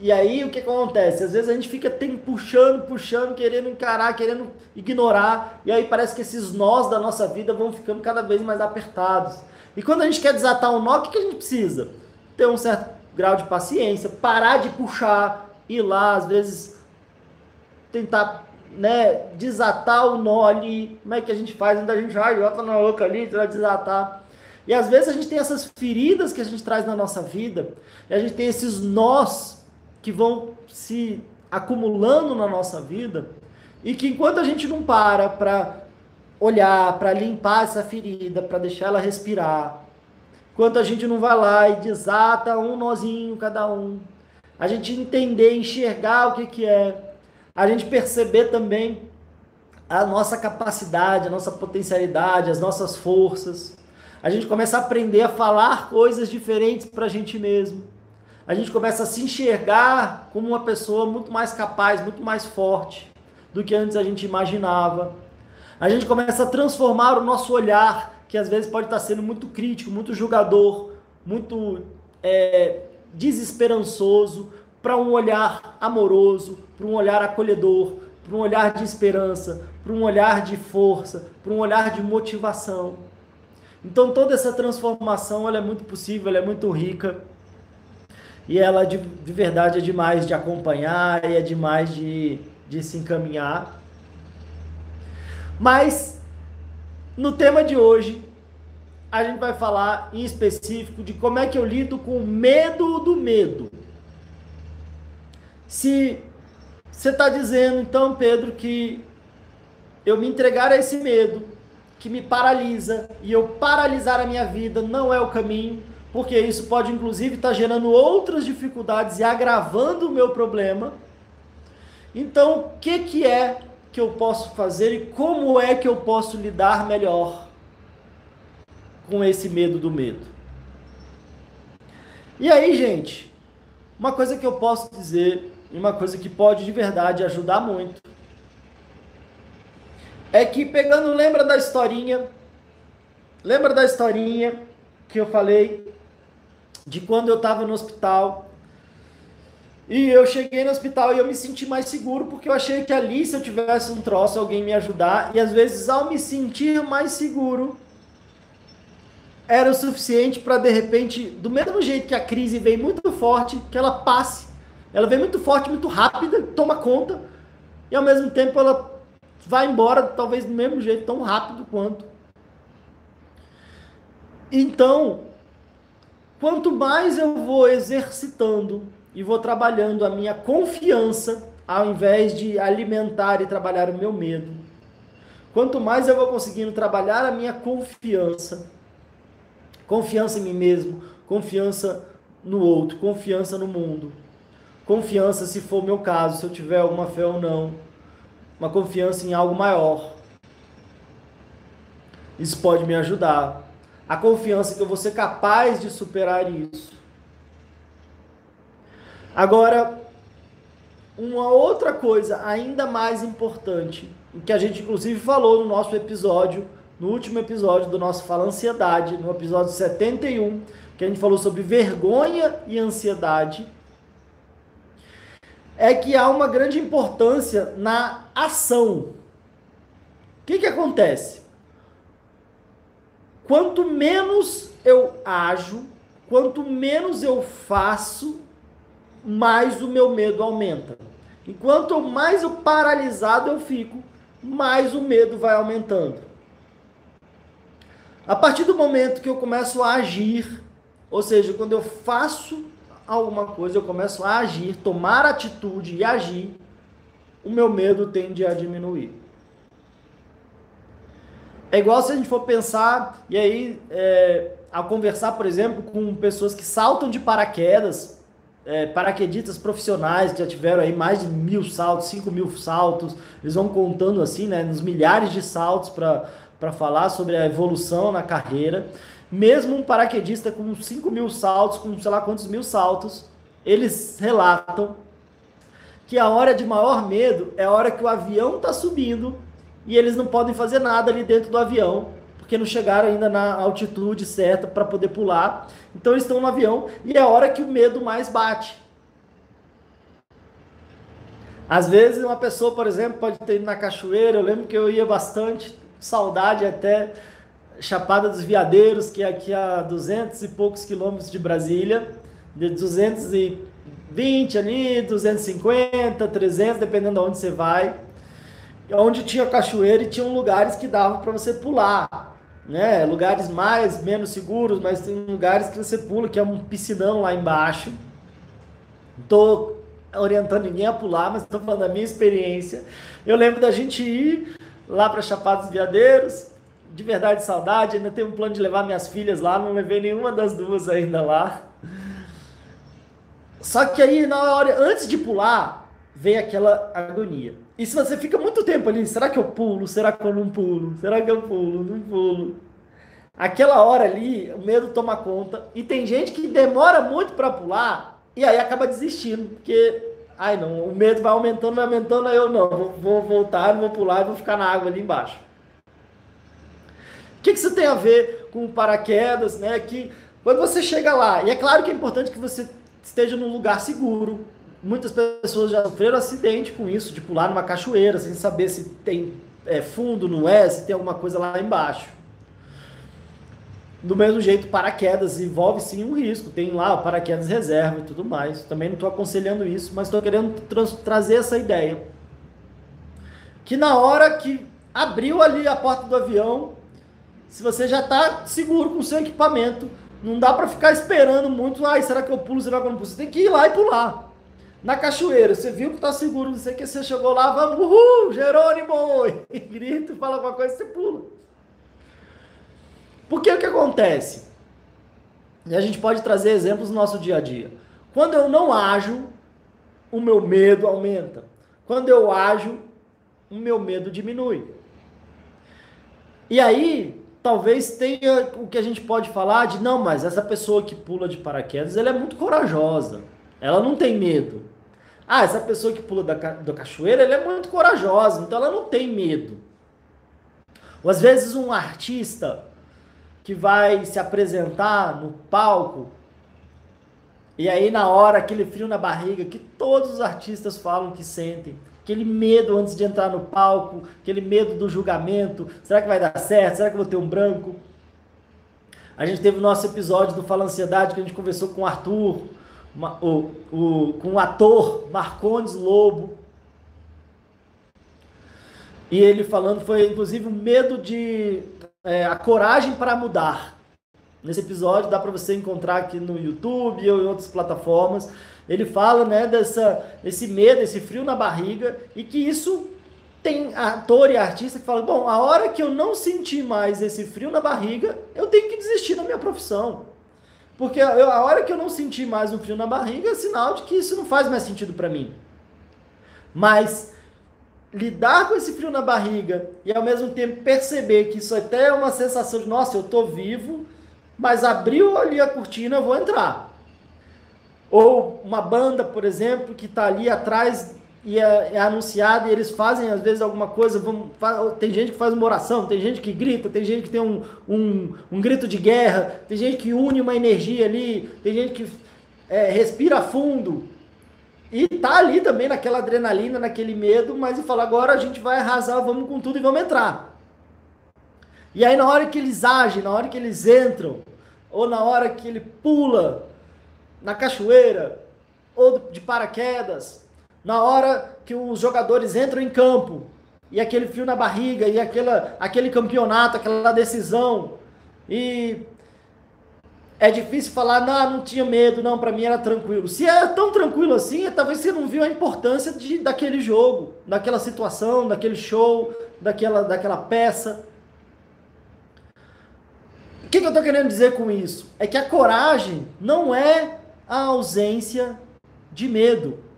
E aí o que acontece? Às vezes a gente fica tem, puxando, puxando, querendo encarar, querendo ignorar, e aí parece que esses nós da nossa vida vão ficando cada vez mais apertados. E quando a gente quer desatar um nó, o que, a gente precisa? Ter um certo grau de paciência, parar de puxar, ir lá, às vezes tentar né, desatar o nó ali. Como é que a gente faz? Ainda a gente vai, bota na boca ali, vai desatar. E às vezes a gente tem essas feridas que a gente traz na nossa vida, e a gente tem esses nós que vão se acumulando na nossa vida e que enquanto a gente não para para olhar, para limpar essa ferida, para deixar ela respirar, enquanto a gente não vai lá e desata um nozinho cada um, a gente entender, enxergar o que, que é, a gente perceber também a nossa capacidade, a nossa potencialidade, as nossas forças, a gente começa a aprender a falar coisas diferentes para a gente mesmo a gente começa a se enxergar como uma pessoa muito mais capaz, muito mais forte do que antes a gente imaginava. A gente começa a transformar o nosso olhar, que às vezes pode estar sendo muito crítico, muito julgador, muito é, desesperançoso, para um olhar amoroso, para um olhar acolhedor, para um olhar de esperança, para um olhar de força, para um olhar de motivação. Então toda essa transformação ela é muito possível, ela é muito rica e ela de, de verdade é demais de acompanhar e é demais de, de se encaminhar. Mas no tema de hoje, a gente vai falar em específico de como é que eu lido com o medo do medo. Se você está dizendo, então, Pedro, que eu me entregar a esse medo, que me paralisa, e eu paralisar a minha vida não é o caminho, porque isso pode inclusive estar tá gerando outras dificuldades e agravando o meu problema. Então, o que, que é que eu posso fazer e como é que eu posso lidar melhor com esse medo do medo? E aí, gente, uma coisa que eu posso dizer, e uma coisa que pode de verdade ajudar muito, é que pegando, lembra da historinha lembra da historinha que eu falei de quando eu estava no hospital e eu cheguei no hospital e eu me senti mais seguro porque eu achei que ali, se eu tivesse um troço, alguém me ajudar. E às vezes, ao me sentir mais seguro, era o suficiente para de repente, do mesmo jeito que a crise vem muito forte, que ela passe. Ela vem muito forte, muito rápida, toma conta, e ao mesmo tempo ela vai embora, talvez do mesmo jeito, tão rápido quanto. Então, quanto mais eu vou exercitando e vou trabalhando a minha confiança, ao invés de alimentar e trabalhar o meu medo. Quanto mais eu vou conseguindo trabalhar a minha confiança, confiança em mim mesmo, confiança no outro, confiança no mundo, confiança, se for o meu caso, se eu tiver alguma fé ou não, uma confiança em algo maior. Isso pode me ajudar. A confiança que eu vou ser capaz de superar isso. Agora, uma outra coisa ainda mais importante, que a gente inclusive falou no nosso episódio, no último episódio do nosso Fala Ansiedade, no episódio 71, que a gente falou sobre vergonha e ansiedade, é que há uma grande importância na ação. O que, que acontece? Quanto menos eu ajo, quanto menos eu faço, mais o meu medo aumenta. Enquanto mais eu paralisado eu fico, mais o medo vai aumentando. A partir do momento que eu começo a agir, ou seja, quando eu faço alguma coisa, eu começo a agir, tomar atitude e agir, o meu medo tende a diminuir. É igual se a gente for pensar, e aí, é, a conversar, por exemplo, com pessoas que saltam de paraquedas, é, paraquedistas profissionais que já tiveram aí mais de mil saltos, cinco mil saltos, eles vão contando assim, né, nos milhares de saltos para falar sobre a evolução na carreira. Mesmo um paraquedista com 5 mil saltos, com sei lá quantos mil saltos, eles relatam que a hora de maior medo é a hora que o avião está subindo e eles não podem fazer nada ali dentro do avião porque não chegaram ainda na altitude certa para poder pular. Então eles estão no avião e é a hora que o medo mais bate. Às vezes uma pessoa, por exemplo, pode ter ido na cachoeira, eu lembro que eu ia bastante, saudade até Chapada dos Veadeiros, que é aqui a 200 e poucos quilômetros de Brasília, de 220 ali, 250, 300, dependendo de onde você vai, onde tinha cachoeira e tinham lugares que davam para você pular né? Lugares mais, menos seguros, mas tem lugares que você pula, que é um piscinão lá embaixo. Tô orientando ninguém a pular, mas estou falando da minha experiência. Eu lembro da gente ir lá para Chapada dos Veadeiros, de verdade saudade, ainda tenho um plano de levar minhas filhas lá, não levei nenhuma das duas ainda lá. Só que aí, na hora, antes de pular, vem aquela agonia. E se você fica muito tempo ali, será que eu pulo? Será que eu não pulo? Será que eu pulo? Não pulo. Aquela hora ali, o medo toma conta. E tem gente que demora muito para pular e aí acaba desistindo, porque ai não, o medo vai aumentando, vai aumentando, aí eu não, vou, vou voltar, não vou pular, vou ficar na água ali embaixo. O que, que isso tem a ver com paraquedas, né? Que quando você chega lá, e é claro que é importante que você esteja num lugar seguro, Muitas pessoas já sofreram acidente com isso, de pular numa cachoeira, sem saber se tem é, fundo, não é, se tem alguma coisa lá embaixo. Do mesmo jeito, paraquedas envolve sim um risco. Tem lá paraquedas reserva e tudo mais. Também não estou aconselhando isso, mas estou querendo tra trazer essa ideia. Que na hora que abriu ali a porta do avião, se você já está seguro com o seu equipamento, não dá para ficar esperando muito. Ai, será que eu pulo? Será que eu não pulo? Você tem que ir lá e pular. Na cachoeira, você viu que tá seguro, não sei o que, você chegou lá, vamos, uhul, Jerônimo! E grita, fala alguma coisa, você pula. Porque o que acontece? E a gente pode trazer exemplos no nosso dia a dia. Quando eu não ajo, o meu medo aumenta. Quando eu ajo, o meu medo diminui. E aí, talvez tenha o que a gente pode falar de, não, mas essa pessoa que pula de paraquedas, ela é muito corajosa. Ela não tem medo. Ah, essa pessoa que pula da, da cachoeira, ela é muito corajosa, então ela não tem medo. Ou às vezes um artista que vai se apresentar no palco, e aí na hora aquele frio na barriga que todos os artistas falam que sentem, aquele medo antes de entrar no palco, aquele medo do julgamento, será que vai dar certo? Será que eu vou ter um branco? A gente teve o nosso episódio do Fala Ansiedade que a gente conversou com o Arthur, o, o, com o ator Marcondes Lobo. E ele falando foi inclusive o medo de é, a coragem para mudar. Nesse episódio dá para você encontrar aqui no YouTube ou em outras plataformas. Ele fala, né, dessa esse medo, esse frio na barriga e que isso tem ator e artista que fala: "Bom, a hora que eu não sentir mais esse frio na barriga, eu tenho que desistir da minha profissão". Porque eu, a hora que eu não sentir mais um frio na barriga é sinal de que isso não faz mais sentido para mim. Mas lidar com esse frio na barriga e ao mesmo tempo perceber que isso até é uma sensação de, nossa, eu tô vivo, mas abriu ali a cortina, eu vou entrar. Ou uma banda, por exemplo, que está ali atrás e é, é anunciado e eles fazem às vezes alguma coisa, vão, tem gente que faz uma oração, tem gente que grita, tem gente que tem um, um, um grito de guerra, tem gente que une uma energia ali, tem gente que é, respira fundo e tá ali também naquela adrenalina, naquele medo, mas e fala, agora a gente vai arrasar, vamos com tudo e vamos entrar. E aí na hora que eles agem, na hora que eles entram, ou na hora que ele pula na cachoeira, ou de paraquedas, na hora que os jogadores entram em campo e aquele frio na barriga e aquela, aquele campeonato, aquela decisão e é difícil falar, não, não tinha medo, não, para mim era tranquilo. Se é tão tranquilo assim, é, talvez você não viu a importância de, daquele jogo, daquela situação, daquele show, daquela, daquela peça. O que, que eu estou querendo dizer com isso? É que a coragem não é a ausência de medo.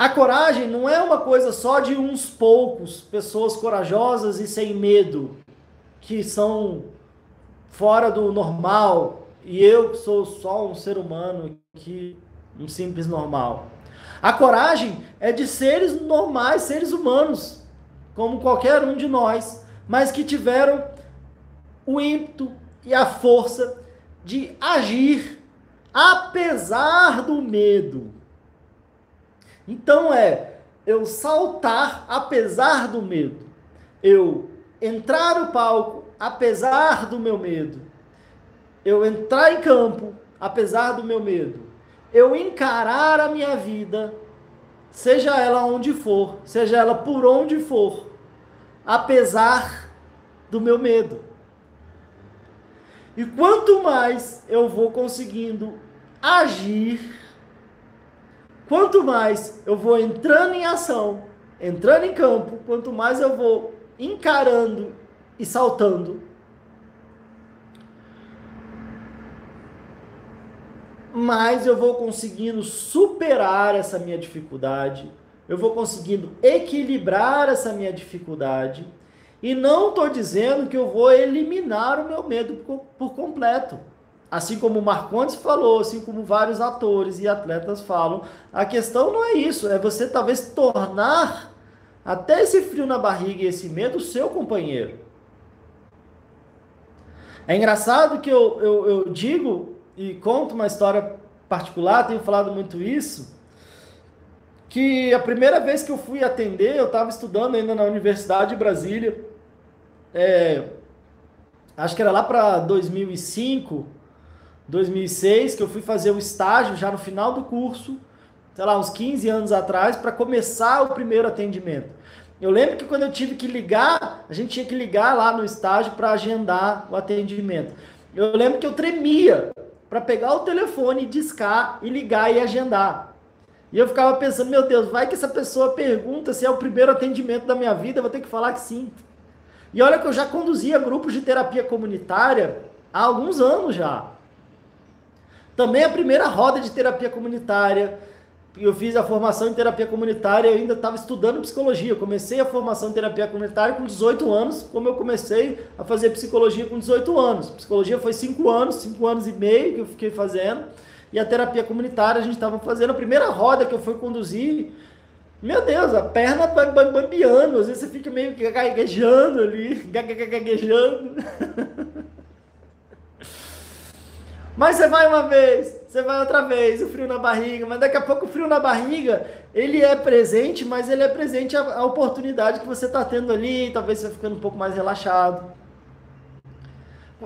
A coragem não é uma coisa só de uns poucos, pessoas corajosas e sem medo, que são fora do normal, e eu que sou só um ser humano, que um simples normal. A coragem é de seres normais, seres humanos, como qualquer um de nós, mas que tiveram o ímpeto e a força de agir apesar do medo. Então é eu saltar apesar do medo, eu entrar no palco apesar do meu medo, eu entrar em campo apesar do meu medo, eu encarar a minha vida, seja ela onde for, seja ela por onde for, apesar do meu medo. E quanto mais eu vou conseguindo agir Quanto mais eu vou entrando em ação, entrando em campo, quanto mais eu vou encarando e saltando, mais eu vou conseguindo superar essa minha dificuldade, eu vou conseguindo equilibrar essa minha dificuldade. E não estou dizendo que eu vou eliminar o meu medo por, completo. Assim como o Marcondes falou, assim como vários atores e atletas falam, a questão não é isso, é você talvez tornar até esse frio na barriga e esse medo seu companheiro. É engraçado que eu, eu, eu digo e conto uma história particular, tenho falado muito isso, que a primeira vez que eu fui atender, eu estava estudando ainda na Universidade de Brasília, é, acho que era lá para 2005, 2006, que eu fui fazer o estágio já no final do curso, sei lá, uns 15 anos atrás, para começar o primeiro atendimento. Eu lembro que quando eu tive que ligar, a gente tinha que ligar lá no estágio para agendar o atendimento. Eu lembro que eu tremia para pegar o telefone, discar e ligar e agendar. E eu ficava pensando, meu Deus, vai que essa pessoa pergunta se é o primeiro atendimento da minha vida, eu vou ter que falar que sim. E olha que eu já conduzia grupos de terapia comunitária há alguns anos já. Também a primeira roda de terapia comunitária. Eu fiz a formação em terapia comunitária, eu ainda estava estudando psicologia. Eu comecei a formação em terapia comunitária com 18 anos, como eu comecei a fazer psicologia com 18 anos. Psicologia foi 5 anos, 5 anos e meio que eu fiquei fazendo. E a terapia comunitária a gente estava fazendo. A primeira roda que eu fui conduzir, Meu Deus, a perna vai bambeando, às vezes você fica meio gaguejando ali, gaguejando. Mas você vai uma vez, você vai outra vez, o frio na barriga, mas daqui a pouco o frio na barriga, ele é presente, mas ele é presente a, a oportunidade que você está tendo ali, talvez você ficando um pouco mais relaxado.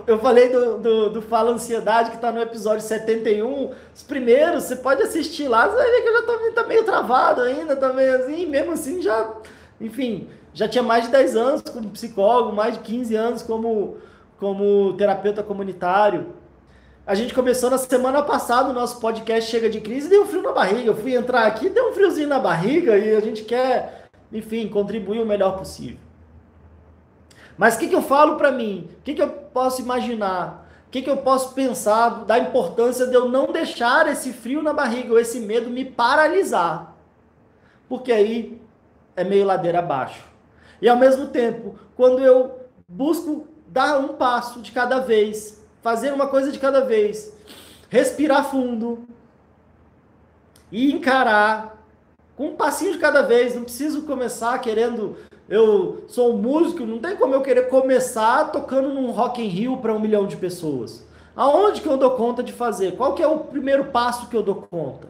Eu falei do, do, do Fala Ansiedade, que está no episódio 71. Os primeiros, você pode assistir lá, você vai ver que eu já tô, tá meio travado ainda, tá meio assim, mesmo assim já, enfim, já tinha mais de 10 anos como psicólogo, mais de 15 anos como, como terapeuta comunitário. A gente começou na semana passada o nosso podcast Chega de Crise, deu um frio na barriga. Eu fui entrar aqui, deu um friozinho na barriga e a gente quer, enfim, contribuir o melhor possível. Mas o que, que eu falo para mim? O que, que eu posso imaginar? O que, que eu posso pensar da importância de eu não deixar esse frio na barriga ou esse medo me paralisar? Porque aí é meio ladeira abaixo. E ao mesmo tempo, quando eu busco dar um passo de cada vez, fazer uma coisa de cada vez, respirar fundo e encarar com um passinho de cada vez, não preciso começar querendo eu sou um músico, não tem como eu querer começar tocando num Rock in Rio para um milhão de pessoas. Aonde que eu dou conta de fazer? Qual que é o primeiro passo que eu dou conta?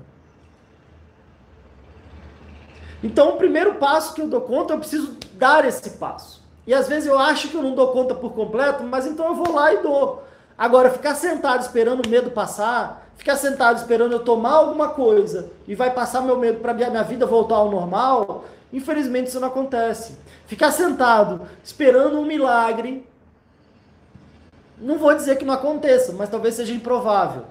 Então, o primeiro passo que eu dou conta, eu preciso dar esse passo. E às vezes eu acho que eu não dou conta por completo, mas então eu vou lá e dou. Agora, ficar sentado esperando o medo passar, ficar sentado esperando eu tomar alguma coisa e vai passar meu medo para minha vida voltar ao normal, Infelizmente isso não acontece. Ficar sentado esperando um milagre, não vou dizer que não aconteça, mas talvez seja improvável.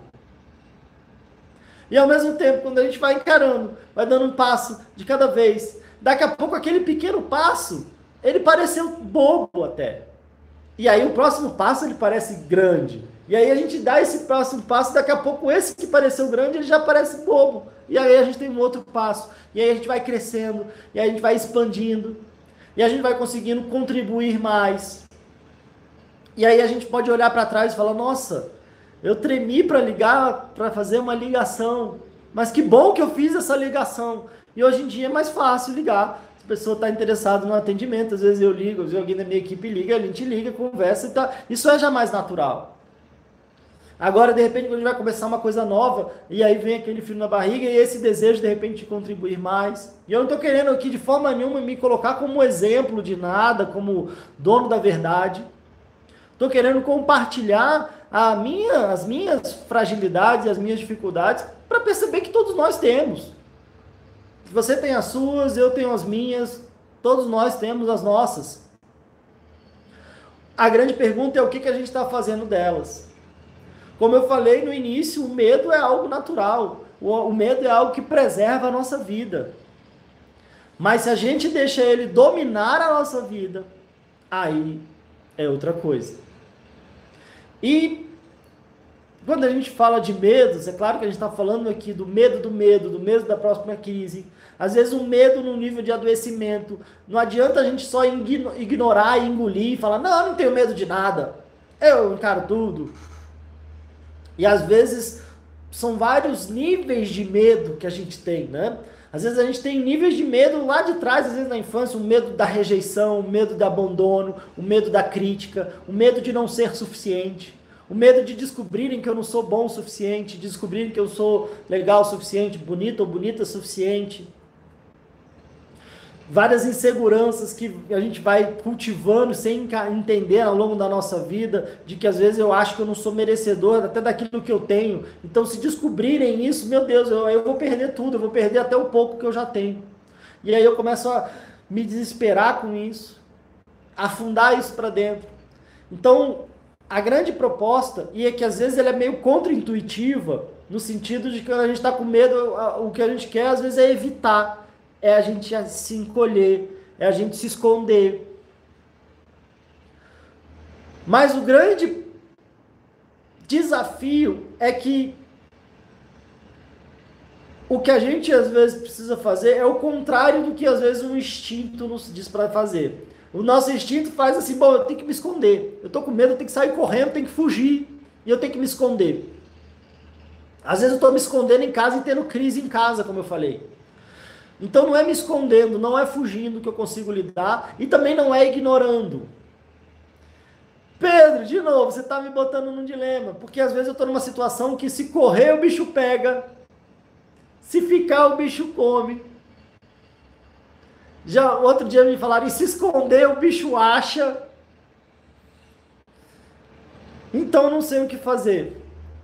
E ao mesmo tempo, quando a gente vai encarando, vai dando um passo de cada vez, daqui a pouco aquele pequeno passo, ele pareceu bobo até. E aí o próximo passo ele parece grande. E aí a gente dá esse próximo passo, daqui a pouco esse que pareceu grande, ele já parece bobo. E aí a gente tem um outro passo. E aí a gente vai crescendo, e aí a gente vai expandindo, e a gente vai conseguindo contribuir mais. E aí a gente pode olhar para trás e falar: "Nossa, eu tremi para ligar, para fazer uma ligação, mas que bom que eu fiz essa ligação". E hoje em dia é mais fácil ligar. A pessoa está interessada no atendimento, às vezes eu ligo, às vezes alguém da minha equipe liga, a gente liga, conversa e tá. Isso é já mais natural. Agora, de repente, quando a gente vai começar uma coisa nova, e aí vem aquele frio na barriga e esse desejo, de repente, de contribuir mais. E eu não estou querendo aqui, de forma nenhuma, me colocar como exemplo de nada, como dono da verdade. Estou querendo compartilhar a minha, as minhas fragilidades, as minhas dificuldades, para perceber que todos nós temos. Você tem as suas, eu tenho as minhas, todos nós temos as nossas. A grande pergunta é o que, que a gente está fazendo delas. Como eu falei no início, o medo é algo natural. O, medo é algo que preserva a nossa vida. Mas se a gente deixa ele dominar a nossa vida, aí é outra coisa. E quando a gente fala de medos, é claro que a gente está falando aqui do medo do medo, do medo da próxima crise. Às vezes um medo no nível de adoecimento. Não adianta a gente só ignorar e engolir e falar, não, eu não tenho medo de nada. Eu encaro tudo. E às vezes são vários níveis de medo que a gente tem, né? Às vezes a gente tem níveis de medo lá de trás, às vezes na infância, o medo da rejeição, o medo do abandono, o medo da crítica, o medo de não ser suficiente, o medo de descobrirem que eu não sou bom o suficiente, de descobrirem que eu sou legal o suficiente, bonita ou bonita o suficiente várias inseguranças que a gente vai cultivando sem entender ao longo da nossa vida, de que às vezes eu acho que eu não sou merecedor até daquilo que eu tenho. Então, se descobrirem isso, meu Deus, eu, eu vou perder tudo, eu vou perder até o pouco que eu já tenho. E aí eu começo a me desesperar com isso, afundar isso para dentro. Então, a grande proposta, e é que às vezes ela é meio contra-intuitiva, no sentido de que a gente está com medo, o que a gente quer às vezes é evitar é a gente se encolher, é a gente se esconder. Mas o grande desafio é que o que a gente às vezes precisa fazer é o contrário do que às vezes o instinto nos diz para fazer. O nosso instinto faz assim, bom, eu tenho que me esconder. Eu tô com medo, eu tenho que sair correndo, eu tenho que fugir e eu tenho que me esconder. Às vezes eu estou me escondendo em casa e tendo crise em casa, como eu falei. Então não é me escondendo, não é fugindo que eu consigo lidar e também não é ignorando. Pedro, de novo, você está me botando num dilema, porque às vezes eu estou numa situação que se correr o bicho pega, se ficar o bicho come. Já outro dia me falaram, e se esconder o bicho acha. Então não sei o que fazer.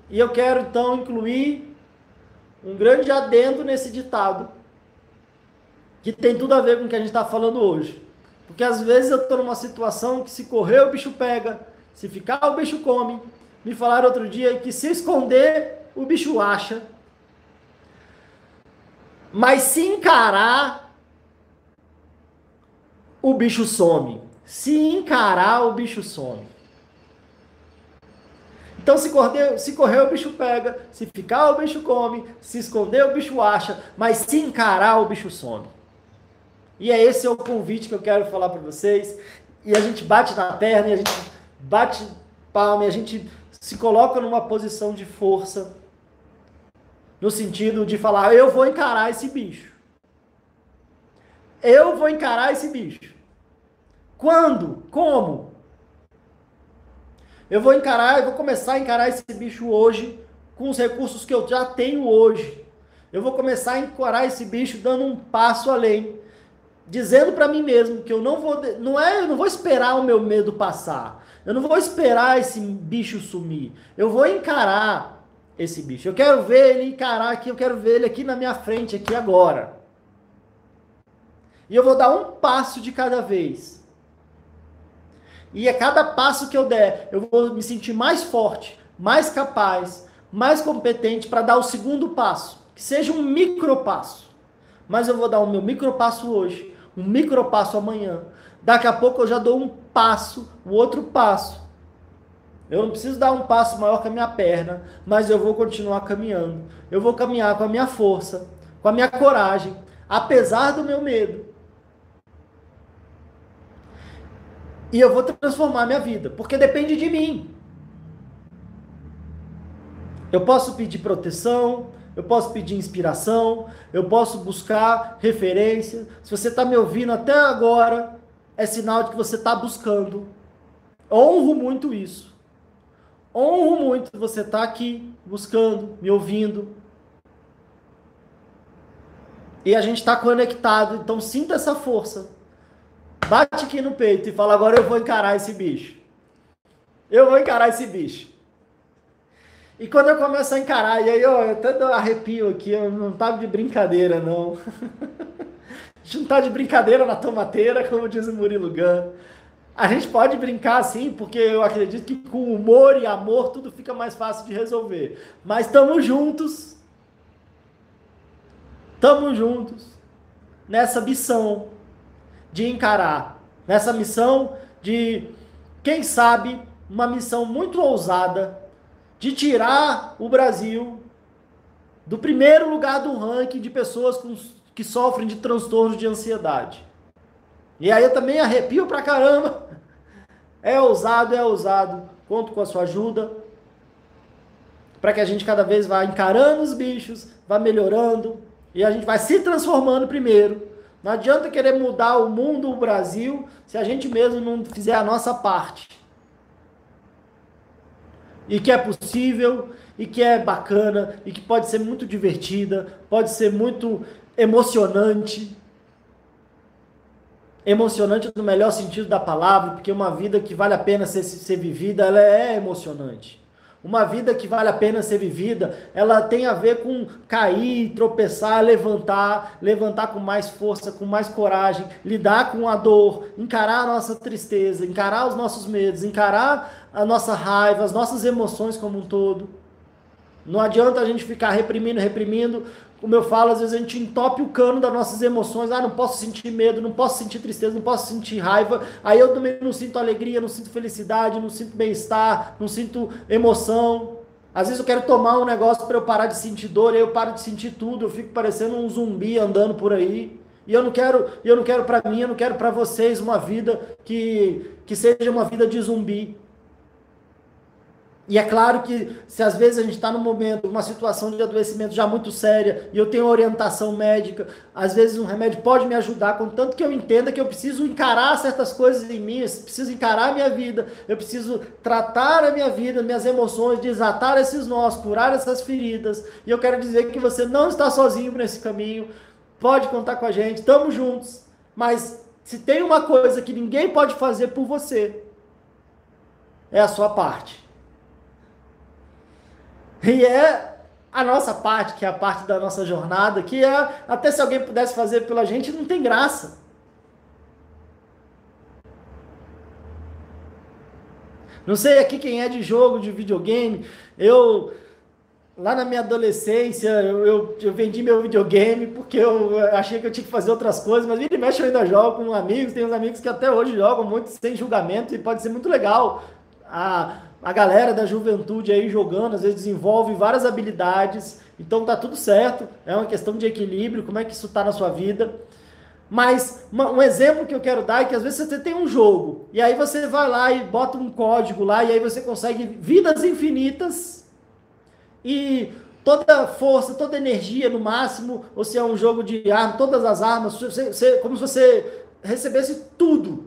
E eu quero então incluir um grande adendo nesse ditado, que tem tudo a ver com o que a gente está falando hoje. Porque às vezes eu estou numa situação que se correr o bicho pega, se ficar o bicho come. Me falaram outro dia que se esconder o bicho acha. Mas se encarar, o bicho some. Se encarar, o bicho some. Então, se correr, se correr, o bicho pega. Se ficar, o bicho come. Se esconder, o bicho acha. Mas se encarar, o bicho some. E é esse é o convite que eu quero falar para vocês. E a gente bate na perna, e a gente bate palma, e a gente se coloca numa posição de força. No sentido de falar, eu vou encarar esse bicho. Eu vou encarar esse bicho. Quando? Como? Eu vou encarar, eu vou começar a encarar esse bicho hoje com os recursos que eu já tenho hoje. Eu vou começar a encarar esse bicho dando um passo além dizendo para mim mesmo que eu não vou, não é, eu não vou esperar o meu medo passar. Eu não vou esperar esse bicho sumir. Eu vou encarar esse bicho. Eu quero ver ele encarar aqui, eu quero ver ele aqui na minha frente aqui agora. E eu vou dar um passo de cada vez. E a cada passo que eu der, eu vou me sentir mais forte, mais capaz, mais competente para dar o segundo passo, que seja um micro passo. Mas eu vou dar o meu micro passo hoje um micropasso amanhã. Daqui a pouco eu já dou um passo, o outro passo. Eu não preciso dar um passo maior que a minha perna, mas eu vou continuar caminhando. Eu vou caminhar com a minha força, com a minha coragem, apesar do meu medo. E eu vou transformar minha vida, porque depende de mim. Eu posso pedir proteção, eu posso pedir inspiração, eu posso buscar referência. Se você está me ouvindo até agora, é sinal de que você está buscando. Honro muito isso. Honro muito você estar tá aqui buscando, me ouvindo. E a gente está conectado, então sinta essa força. Bate aqui no peito e fala: agora eu vou encarar esse bicho. Eu vou encarar esse bicho. E quando eu começo a encarar, e aí ó, eu até arrepio aqui, eu não tava de brincadeira, não. a gente não tá de brincadeira na tomateira, como diz o Murilo Gun. A gente pode brincar assim, porque eu acredito que com humor e amor tudo fica mais fácil de resolver. Mas estamos juntos. Estamos juntos nessa missão de encarar, nessa missão de, quem sabe, uma missão muito ousada de tirar o Brasil do primeiro lugar do ranking de pessoas com, que sofrem de transtornos de ansiedade. E aí eu também arrepio pra caramba. É ousado, é ousado. Conto com a sua ajuda. Para que a gente cada vez vá encarando os bichos, vá melhorando. E a gente vai se transformando primeiro. Não adianta querer mudar o mundo, o Brasil, se a gente mesmo não fizer a nossa parte e que é possível e que é bacana e que pode ser muito divertida, pode ser muito emocionante. Emocionante no melhor sentido da palavra, porque uma vida que vale a pena ser, ser vivida, ela é emocionante. Uma vida que vale a pena ser vivida, ela tem a ver com cair, tropeçar, levantar, levantar com mais força, com mais coragem, lidar com a dor, encarar a nossa tristeza, encarar os nossos medos, encarar a nossa raiva, as nossas emoções como um todo. Não adianta a gente ficar reprimindo, reprimindo, como eu falo, às vezes a gente entope o cano das nossas emoções. Ah, não posso sentir medo, não posso sentir tristeza, não posso sentir raiva. Aí eu também não sinto alegria, não sinto felicidade, não sinto bem-estar, não sinto emoção. Às vezes eu quero tomar um negócio para eu parar de sentir dor, aí eu paro de sentir tudo, eu fico parecendo um zumbi andando por aí. E eu não quero, eu não quero para mim, eu não quero para vocês uma vida que que seja uma vida de zumbi. E é claro que se às vezes a gente está num momento, uma situação de adoecimento já muito séria, e eu tenho orientação médica, às vezes um remédio pode me ajudar, contanto que eu entenda que eu preciso encarar certas coisas em mim, eu preciso encarar a minha vida, eu preciso tratar a minha vida, minhas emoções, desatar esses nós, curar essas feridas. E eu quero dizer que você não está sozinho nesse caminho, pode contar com a gente, estamos juntos. Mas se tem uma coisa que ninguém pode fazer por você, é a sua parte. E é a nossa parte, que é a parte da nossa jornada, que é, até se alguém pudesse fazer pela gente, não tem graça. Não sei aqui quem é de jogo, de videogame. Eu, lá na minha adolescência, eu, eu, eu, vendi meu videogame porque eu achei que eu tinha que fazer outras coisas, mas vira e mexe eu ainda jogo com amigos. Tem uns amigos que até hoje jogam muito sem julgamento e pode ser muito legal. A, a galera da juventude aí jogando, às vezes desenvolve várias habilidades, então tá tudo certo, é uma questão de equilíbrio, como é que isso tá na sua vida. Mas uma, um exemplo que eu quero dar é que às vezes você tem um jogo, e aí você vai lá e bota um código lá, e aí você consegue vidas infinitas, e toda força, toda energia no máximo, ou se é um jogo de arma, todas as armas, você, você, como se você recebesse tudo,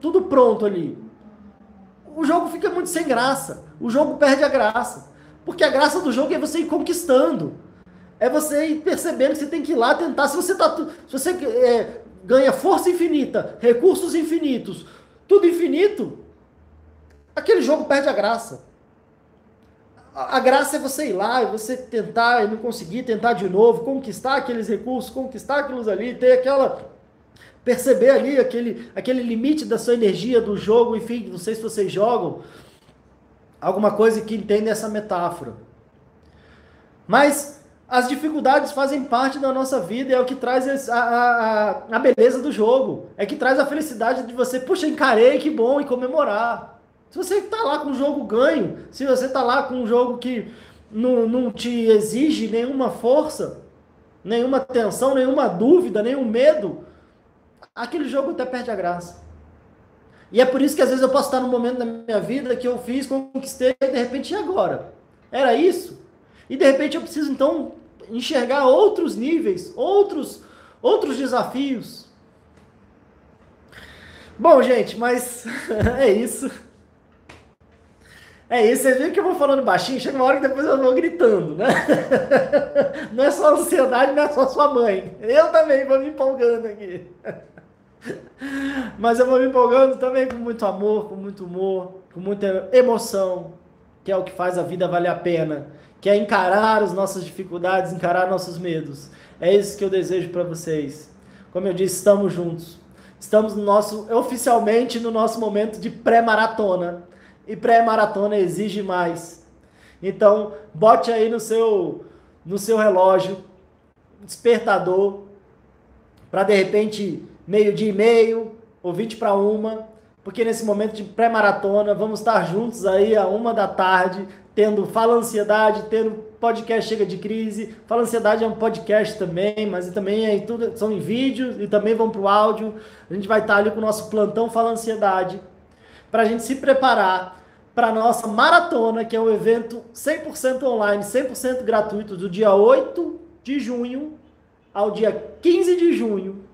tudo pronto ali o jogo fica muito sem graça. O jogo perde a graça. Porque a graça do jogo é você ir conquistando. É você ir percebendo que você tem que ir lá tentar. Se você, tá, se você é, ganha força infinita, recursos infinitos, tudo infinito, aquele jogo perde a graça. A, a graça é você ir lá, é você tentar e não conseguir, tentar de novo, conquistar aqueles recursos, conquistar aqueles ali, ter aquela perceber ali aquele, aquele limite da sua energia do jogo, enfim, não sei se vocês jogam, alguma coisa que entende essa metáfora. Mas as dificuldades fazem parte da nossa vida, é o que traz a, a, a beleza do jogo, é que traz a felicidade de você, puxa, encarei, que bom, e comemorar. Se você está lá com um jogo ganho, se você está lá com um jogo que não, não te exige nenhuma força, nenhuma tensão, nenhuma dúvida, nenhum medo, aquele jogo até perde a graça. E é por isso que às vezes eu posso estar num momento da minha vida que eu fiz, conquistei, e de repente, e agora? Era isso? E de repente eu preciso então enxergar outros níveis, outros, outros desafios. Bom, gente, mas é isso. É isso, vocês viram que eu vou falando baixinho, chega uma hora que depois eu vou gritando, né? Não é só ansiedade, não é só sua mãe. Eu também vou me empolgando aqui. Mas eu vou me empolgando também com muito amor, com muito humor, com muita emoção, que é o que faz a vida valer a pena, que é encarar as nossas dificuldades, encarar nossos medos. É isso que eu desejo para vocês. Como eu disse, estamos juntos. Estamos no nosso oficialmente no nosso momento de pré-maratona. E pré-maratona exige mais. Então, bote aí no seu no seu relógio despertador para de repente meio dia e meio, ou 20 para uma, porque nesse momento de pré-maratona vamos estar juntos aí a uma da tarde, tendo Fala Ansiedade, tendo podcast Chega de Crise. Fala Ansiedade é um podcast também, mas também é tudo, são em vídeo e também vão para o áudio. A gente vai estar ali com o nosso plantão Fala Ansiedade, para a gente se preparar para a nossa maratona, que é um evento 100% online, 100% gratuito, do dia 8 de junho ao dia 15 de junho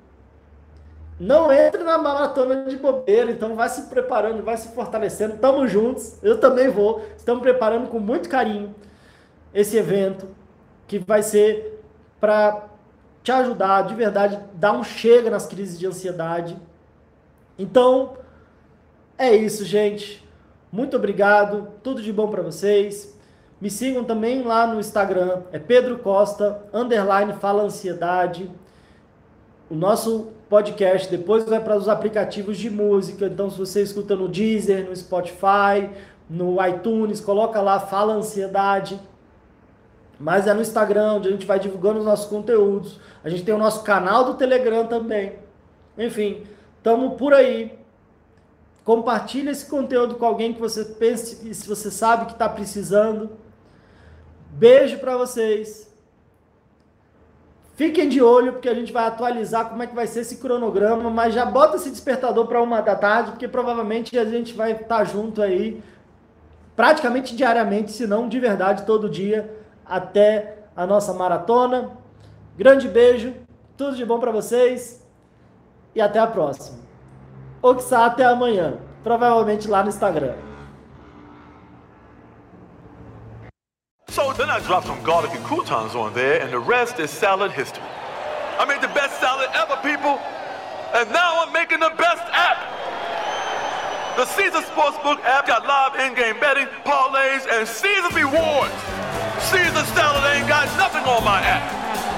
não entre na maratona de bobeira, então vai se preparando, vai se fortalecendo. Tamo juntos, eu também vou. Estamos preparando com muito carinho esse evento que vai ser para te ajudar de verdade, dar um chega nas crises de ansiedade. Então, é isso, gente. Muito obrigado, tudo de bom para vocês. Me sigam também lá no Instagram, é Pedro Costa, underline Fala Ansiedade. O nosso podcast depois vai para os aplicativos de música. Então, se você escuta no Deezer, no Spotify, no iTunes, coloca lá Fala Ansiedade. Mas é no Instagram, onde a gente vai divulgando os nossos conteúdos. A gente tem o nosso canal do Telegram também. Enfim, estamos por aí. Compartilhe esse conteúdo com alguém que você pense, se você sabe que está precisando. Beijo para vocês. Fiquem de olho, porque a gente vai atualizar como é que vai ser esse cronograma, mas já bota esse despertador para uma da tarde, porque provavelmente a gente vai estar tá junto aí praticamente diariamente, se não de verdade todo dia, até a nossa maratona. Grande beijo, tudo de bom para vocês e até a próxima. Oxá, até amanhã, provavelmente lá no Instagram. So then I dropped some garlic and croutons on there, and the rest is salad history. I made the best salad ever, people, and now I'm making the best app. The Caesar Sportsbook app got live in-game betting, parlays, and Caesar rewards. Caesar salad ain't got nothing on my app.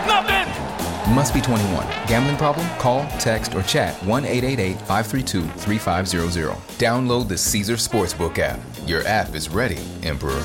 Nothing. Must be 21. Gambling problem? Call, text, or chat 1 888 532 3500. Download the Caesar Sportsbook app. Your app is ready, Emperor.